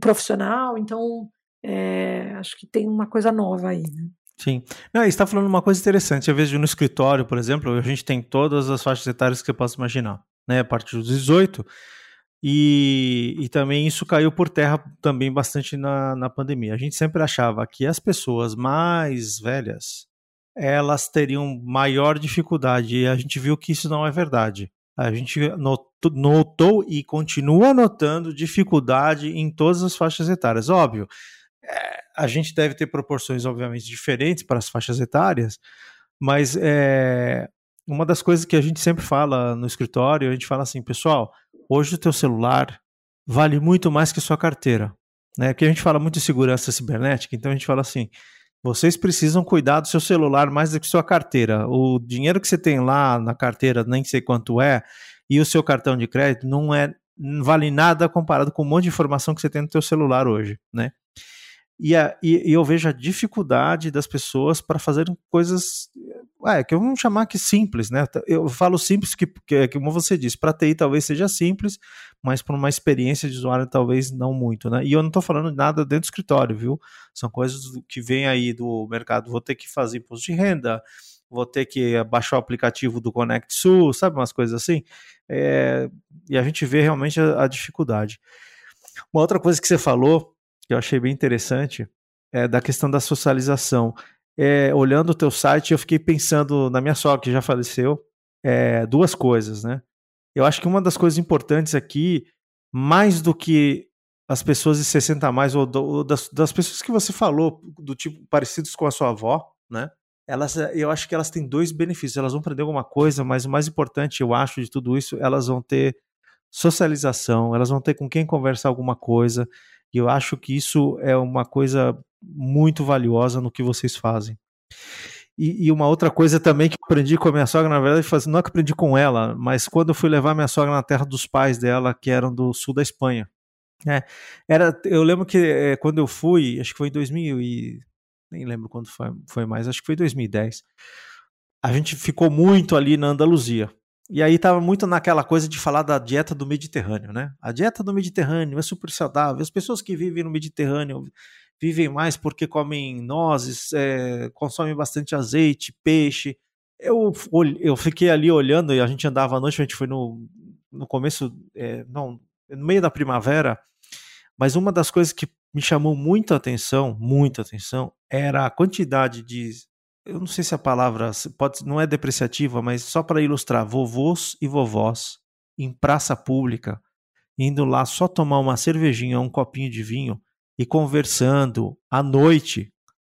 profissional, então é, acho que tem uma coisa nova aí. Né? Sim. Não, está falando uma coisa interessante. Às vezes no escritório, por exemplo, a gente tem todas as faixas etárias que você possa imaginar. Né? A partir dos 18, E, e também isso caiu por terra também bastante na, na pandemia. A gente sempre achava que as pessoas mais velhas elas teriam maior dificuldade e a gente viu que isso não é verdade. A gente notou, notou e continua notando dificuldade em todas as faixas etárias. Óbvio, a gente deve ter proporções, obviamente, diferentes para as faixas etárias, mas é, uma das coisas que a gente sempre fala no escritório, a gente fala assim, pessoal, hoje o teu celular vale muito mais que a sua carteira. Né? Porque a gente fala muito de segurança cibernética, então a gente fala assim, vocês precisam cuidar do seu celular mais do que sua carteira. O dinheiro que você tem lá na carteira, nem sei quanto é, e o seu cartão de crédito não é não vale nada comparado com um monte de informação que você tem no seu celular hoje, né? E, a, e, e eu vejo a dificuldade das pessoas para fazerem coisas é, que vamos chamar que simples, né? Eu falo simples que, que como você disse, para TI talvez seja simples, mas para uma experiência de usuário talvez não muito, né? E eu não estou falando nada dentro do escritório, viu? São coisas que vêm aí do mercado. Vou ter que fazer imposto de renda, vou ter que baixar o aplicativo do Connect Sul, sabe umas coisas assim? É, e a gente vê realmente a, a dificuldade. Uma outra coisa que você falou, que eu achei bem interessante, é da questão da socialização é, olhando o teu site, eu fiquei pensando na minha sogra, que já faleceu, é, duas coisas, né? Eu acho que uma das coisas importantes aqui, mais do que as pessoas de 60 a mais, ou, do, ou das, das, pessoas que você falou, do tipo parecidos com a sua avó, né? Elas, eu acho que elas têm dois benefícios. Elas vão aprender alguma coisa, mas o mais importante, eu acho, de tudo isso, elas vão ter socialização, elas vão ter com quem conversar alguma coisa. E eu acho que isso é uma coisa muito valiosa no que vocês fazem. E, e, uma outra coisa também que aprendi com a minha sogra, na verdade, não é que aprendi com ela, mas quando eu fui levar minha sogra na terra dos pais dela, que eram do sul da Espanha. É, era, eu lembro que é, quando eu fui, acho que foi em 2000 e nem lembro quando foi, foi mais, acho que foi 2010. A gente ficou muito ali na Andaluzia. E aí tava muito naquela coisa de falar da dieta do Mediterrâneo, né? A dieta do Mediterrâneo é super saudável. As pessoas que vivem no Mediterrâneo vivem mais porque comem nozes, é, consomem bastante azeite, peixe. Eu, eu fiquei ali olhando e a gente andava à noite, a gente foi no, no começo, é, não, no meio da primavera, mas uma das coisas que me chamou muita atenção, muita atenção, era a quantidade de, eu não sei se a palavra pode, não é depreciativa, mas só para ilustrar, vovôs e vovós em praça pública, indo lá só tomar uma cervejinha, um copinho de vinho, e conversando à noite.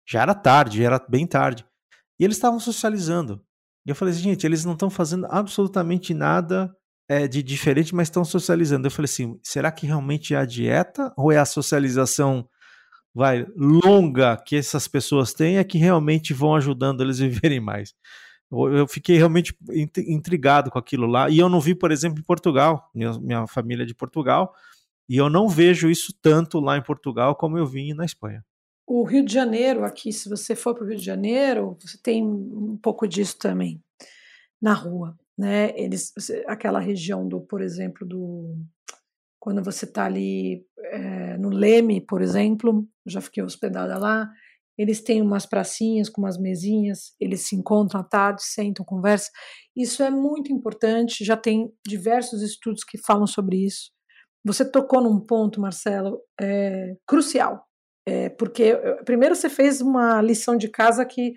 Já era tarde, era bem tarde. E eles estavam socializando. E eu falei assim, gente, eles não estão fazendo absolutamente nada é, de diferente, mas estão socializando. Eu falei assim, será que realmente é a dieta ou é a socialização vai longa que essas pessoas têm é que realmente vão ajudando eles a viverem mais? Eu fiquei realmente intrigado com aquilo lá. E eu não vi, por exemplo, em Portugal, minha, minha família é de Portugal, e eu não vejo isso tanto lá em Portugal como eu vi na Espanha. O Rio de Janeiro, aqui, se você for para o Rio de Janeiro, você tem um pouco disso também na rua, né? Eles, aquela região do, por exemplo, do quando você está ali é, no Leme, por exemplo, já fiquei hospedada lá. Eles têm umas pracinhas com umas mesinhas, eles se encontram à tarde, sentam, conversam. Isso é muito importante. Já tem diversos estudos que falam sobre isso. Você tocou num ponto, Marcelo, é, crucial, é, porque primeiro você fez uma lição de casa que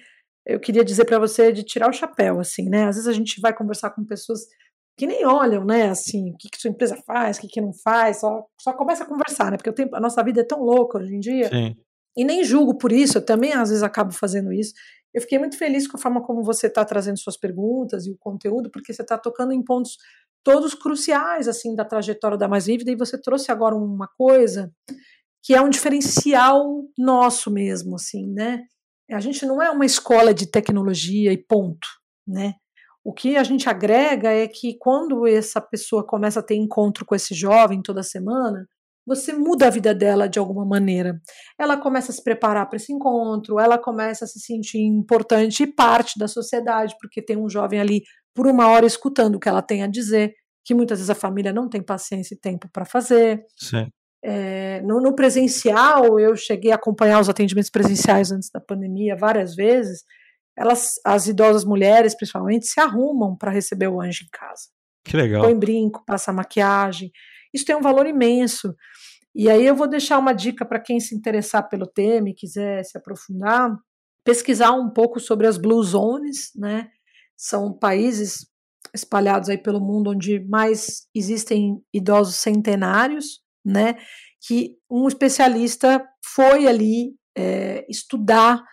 eu queria dizer para você de tirar o chapéu, assim, né? Às vezes a gente vai conversar com pessoas que nem olham, né? Assim, o que, que sua empresa faz, o que, que não faz, só, só começa a conversar, né? Porque o tempo, a nossa vida é tão louca hoje em dia. Sim. E nem julgo por isso, eu também às vezes acabo fazendo isso. Eu fiquei muito feliz com a forma como você está trazendo suas perguntas e o conteúdo, porque você está tocando em pontos todos cruciais assim da trajetória da Mais Vívida e você trouxe agora uma coisa que é um diferencial nosso mesmo, assim, né? A gente não é uma escola de tecnologia e ponto, né? O que a gente agrega é que quando essa pessoa começa a ter encontro com esse jovem toda semana, você muda a vida dela de alguma maneira. Ela começa a se preparar para esse encontro, ela começa a se sentir importante e parte da sociedade, porque tem um jovem ali por uma hora escutando o que ela tem a dizer, que muitas vezes a família não tem paciência e tempo para fazer. Sim. É, no, no, presencial, eu cheguei a acompanhar os atendimentos presenciais antes da pandemia várias vezes. Elas, as idosas mulheres, principalmente, se arrumam para receber o anjo em casa. Que legal. Põe brinco, passa maquiagem. isso tem um valor imenso. E aí eu vou deixar uma dica para quem se interessar pelo tema e quiser se aprofundar, pesquisar um pouco sobre as Blue Zones, né? São países espalhados aí pelo mundo onde mais existem idosos centenários, né? Que um especialista foi ali é, estudar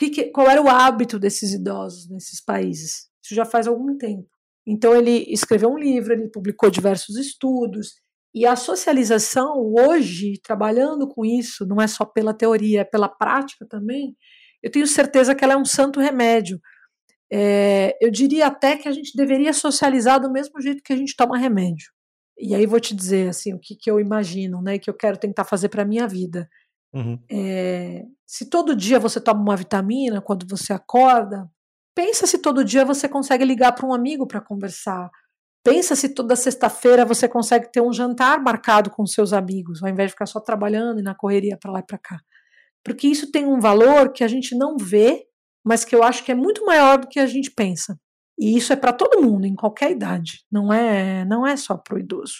que, que, qual era o hábito desses idosos nesses países. Isso já faz algum tempo. Então ele escreveu um livro, ele publicou diversos estudos, e a socialização, hoje, trabalhando com isso, não é só pela teoria, é pela prática também, eu tenho certeza que ela é um santo remédio. É, eu diria até que a gente deveria socializar do mesmo jeito que a gente toma remédio. E aí vou te dizer assim o que, que eu imagino, né, que eu quero tentar fazer para minha vida. Uhum. É, se todo dia você toma uma vitamina quando você acorda, pensa se todo dia você consegue ligar para um amigo para conversar, Pensa se toda sexta-feira você consegue ter um jantar marcado com seus amigos, ao invés de ficar só trabalhando e na correria para lá e para cá. Porque isso tem um valor que a gente não vê, mas que eu acho que é muito maior do que a gente pensa. E isso é para todo mundo, em qualquer idade. Não é, não é só para o idoso.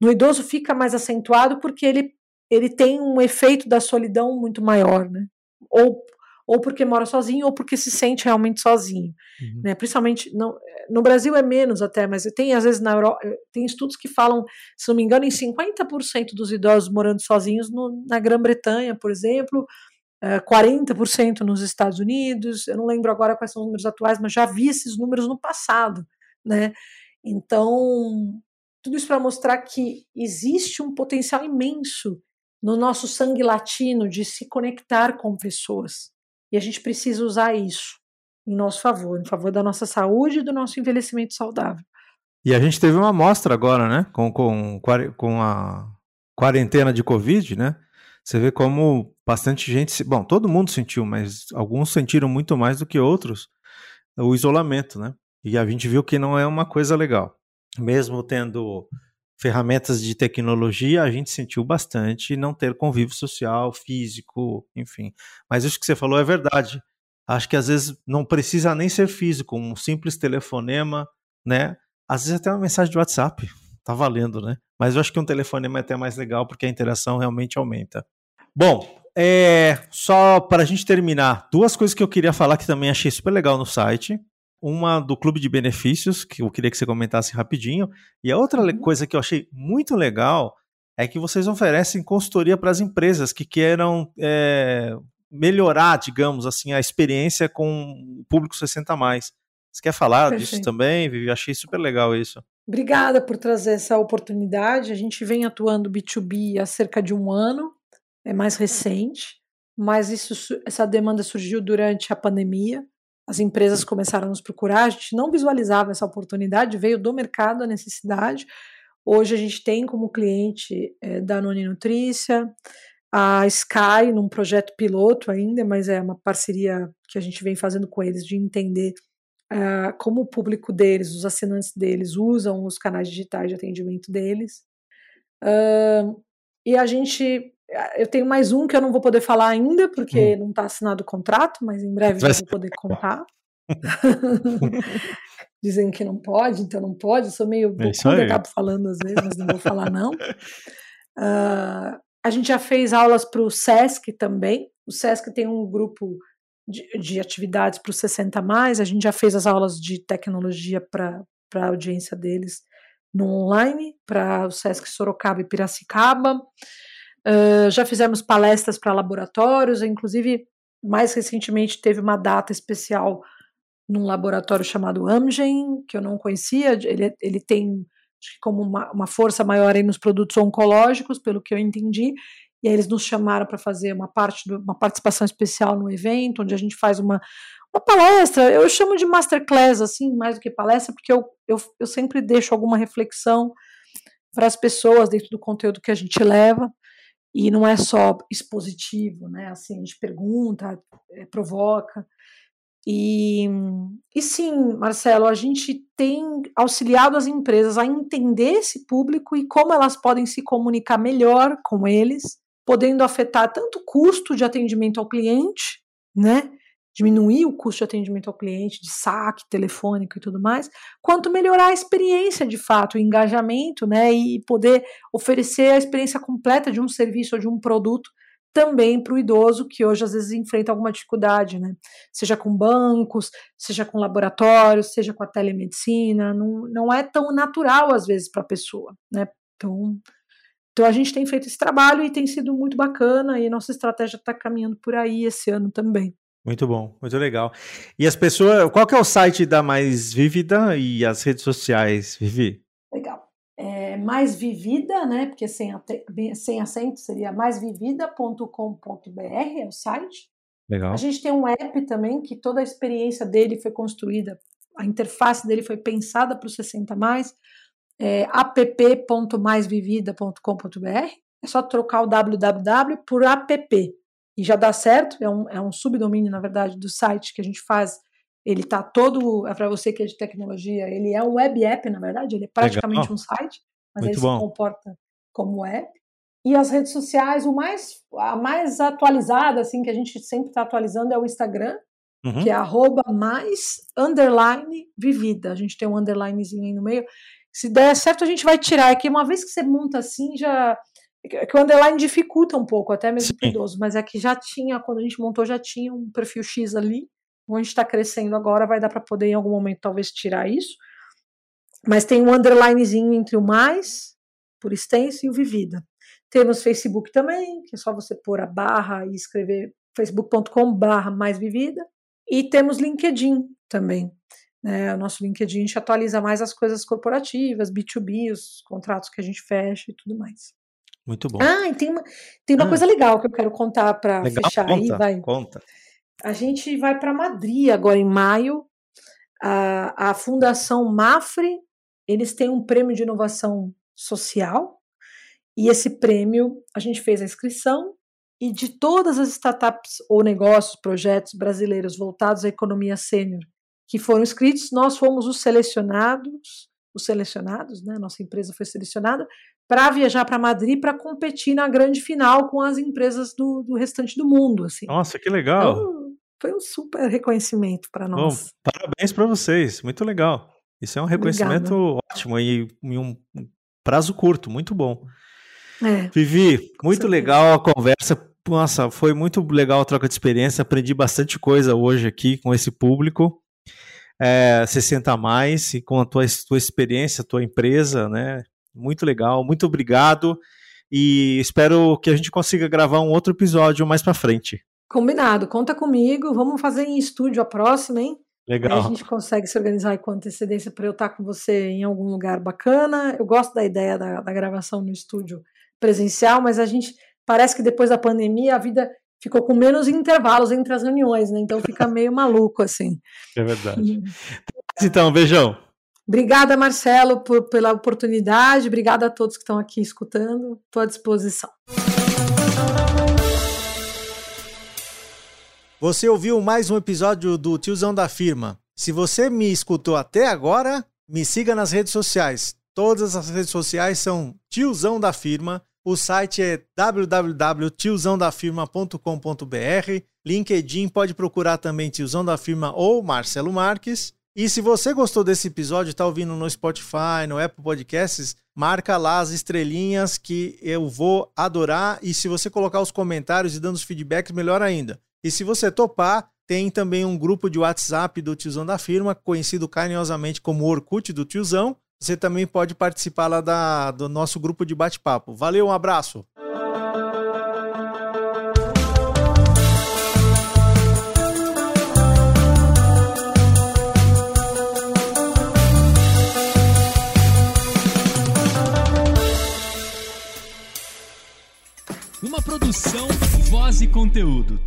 No idoso fica mais acentuado porque ele, ele tem um efeito da solidão muito maior, né? Ou ou porque mora sozinho, ou porque se sente realmente sozinho. Uhum. Né? Principalmente não, no Brasil é menos até, mas tem às vezes na Europa, tem estudos que falam, se não me engano, em 50% dos idosos morando sozinhos no, na Grã-Bretanha, por exemplo, 40% eh, nos Estados Unidos, eu não lembro agora quais são os números atuais, mas já vi esses números no passado, né? Então, tudo isso para mostrar que existe um potencial imenso no nosso sangue latino de se conectar com pessoas. E a gente precisa usar isso em nosso favor, em favor da nossa saúde e do nosso envelhecimento saudável. E a gente teve uma amostra agora, né? Com, com, com a quarentena de Covid, né? Você vê como bastante gente. Bom, todo mundo sentiu, mas alguns sentiram muito mais do que outros o isolamento, né? E a gente viu que não é uma coisa legal. Mesmo tendo ferramentas de tecnologia, a gente sentiu bastante não ter convívio social, físico, enfim. Mas isso que você falou é verdade. Acho que às vezes não precisa nem ser físico, um simples telefonema, né? Às vezes até uma mensagem de WhatsApp, tá valendo, né? Mas eu acho que um telefonema é até mais legal porque a interação realmente aumenta. Bom, é, só para a gente terminar, duas coisas que eu queria falar que também achei super legal no site. Uma do clube de benefícios, que eu queria que você comentasse rapidinho. E a outra uhum. coisa que eu achei muito legal é que vocês oferecem consultoria para as empresas que queiram é, melhorar, digamos assim, a experiência com o público 60 mais. Você quer falar Perfeito. disso também, Vivi? Achei super legal isso. Obrigada por trazer essa oportunidade. A gente vem atuando B2B há cerca de um ano, é mais recente, mas isso, essa demanda surgiu durante a pandemia as empresas começaram a nos procurar, a gente não visualizava essa oportunidade, veio do mercado a necessidade. Hoje a gente tem como cliente é, da Noni Nutrícia, a Sky, num projeto piloto ainda, mas é uma parceria que a gente vem fazendo com eles de entender uh, como o público deles, os assinantes deles, usam os canais digitais de atendimento deles. Uh, e a gente eu tenho mais um que eu não vou poder falar ainda, porque hum. não está assinado o contrato, mas em breve já vou poder contar. Dizem que não pode, então não pode. Eu sou meio é acabo falando às vezes, mas não vou falar não. Uh, a gente já fez aulas para o SESC também. O SESC tem um grupo de, de atividades para os 60 mais. A gente já fez as aulas de tecnologia para a audiência deles no online, para o SESC Sorocaba e Piracicaba. Uh, já fizemos palestras para laboratórios, inclusive mais recentemente teve uma data especial num laboratório chamado Amgen, que eu não conhecia, ele, ele tem como uma, uma força maior aí nos produtos oncológicos, pelo que eu entendi, e aí eles nos chamaram para fazer uma parte, do, uma participação especial no evento, onde a gente faz uma, uma palestra, eu chamo de masterclass, assim, mais do que palestra, porque eu, eu, eu sempre deixo alguma reflexão para as pessoas dentro do conteúdo que a gente leva, e não é só expositivo, né? Assim, a gente pergunta, é, provoca. E, e sim, Marcelo, a gente tem auxiliado as empresas a entender esse público e como elas podem se comunicar melhor com eles, podendo afetar tanto o custo de atendimento ao cliente, né? Diminuir o custo de atendimento ao cliente, de saque telefônico e tudo mais, quanto melhorar a experiência de fato, o engajamento, né, e poder oferecer a experiência completa de um serviço ou de um produto também para o idoso que hoje às vezes enfrenta alguma dificuldade, né? Seja com bancos, seja com laboratórios, seja com a telemedicina, não, não é tão natural às vezes para a pessoa, né? Então, então a gente tem feito esse trabalho e tem sido muito bacana e nossa estratégia está caminhando por aí esse ano também. Muito bom, muito legal. E as pessoas, qual que é o site da Mais Vívida e as redes sociais, Vivi? Legal. É mais vivida, né? Porque sem, sem acento seria maisvivida.com.br, é o site. Legal. A gente tem um app também que toda a experiência dele foi construída, a interface dele foi pensada para o 60 mais, é app.maisvivida.com.br. É só trocar o www por app e já dá certo, é um, é um subdomínio, na verdade, do site que a gente faz. Ele está todo, é para você que é de tecnologia, ele é um web app, na verdade, ele é praticamente Legal. um site, mas Muito ele bom. se comporta como app. E as redes sociais, o mais, a mais atualizada, assim, que a gente sempre está atualizando é o Instagram, uhum. que é arroba mais underline vivida. A gente tem um underlinezinho aí no meio. Se der certo, a gente vai tirar. É que uma vez que você monta assim, já é que o underline dificulta um pouco, até mesmo para idoso, mas é que já tinha, quando a gente montou, já tinha um perfil X ali, onde está crescendo agora, vai dar para poder em algum momento talvez tirar isso. Mas tem um underlinezinho entre o mais, por extenso, e o vivida. Temos Facebook também, que é só você pôr a barra e escrever facebook.com barra mais vivida. E temos LinkedIn também. Né? O nosso LinkedIn a gente atualiza mais as coisas corporativas, B2B, os contratos que a gente fecha e tudo mais. Muito bom. Ah, e tem uma, tem uma ah. coisa legal que eu quero contar para fechar conta, aí. Vai. Conta. A gente vai para Madrid agora em maio. A, a Fundação Mafre, eles têm um prêmio de inovação social. E esse prêmio, a gente fez a inscrição e de todas as startups ou negócios, projetos brasileiros voltados à economia sênior que foram inscritos, nós fomos os selecionados, os selecionados, né? Nossa empresa foi selecionada para viajar para Madrid para competir na grande final com as empresas do, do restante do mundo. Assim. Nossa, que legal! Então, foi um super reconhecimento para nós. Bom, parabéns para vocês, muito legal. Isso é um reconhecimento Obrigada. ótimo e em um prazo curto, muito bom. É, Vivi, muito legal a conversa. Nossa, foi muito legal a troca de experiência. Aprendi bastante coisa hoje aqui com esse público. É, 60 a mais e com a tua, tua experiência, tua empresa, né? Muito legal, muito obrigado e espero que a gente consiga gravar um outro episódio mais para frente. Combinado, conta comigo. Vamos fazer em estúdio a próxima, hein? Legal. Aí a gente consegue se organizar com antecedência para eu estar com você em algum lugar bacana. Eu gosto da ideia da, da gravação no estúdio presencial, mas a gente parece que depois da pandemia a vida ficou com menos intervalos entre as reuniões, né? Então fica meio maluco assim. É verdade. então, beijão. Obrigada, Marcelo, por, pela oportunidade. Obrigada a todos que estão aqui escutando. Estou à disposição. Você ouviu mais um episódio do Tiozão da Firma. Se você me escutou até agora, me siga nas redes sociais. Todas as redes sociais são Tiozão da Firma. O site é www.tiozãodafirma.com.br. LinkedIn pode procurar também Tiozão da Firma ou Marcelo Marques. E se você gostou desse episódio, está ouvindo no Spotify, no Apple Podcasts, marca lá as estrelinhas que eu vou adorar. E se você colocar os comentários e dando os feedbacks, melhor ainda. E se você topar, tem também um grupo de WhatsApp do Tiozão da Firma, conhecido carinhosamente como Orkut do Tiozão. Você também pode participar lá da, do nosso grupo de bate-papo. Valeu, um abraço! Uma produção, voz e conteúdo.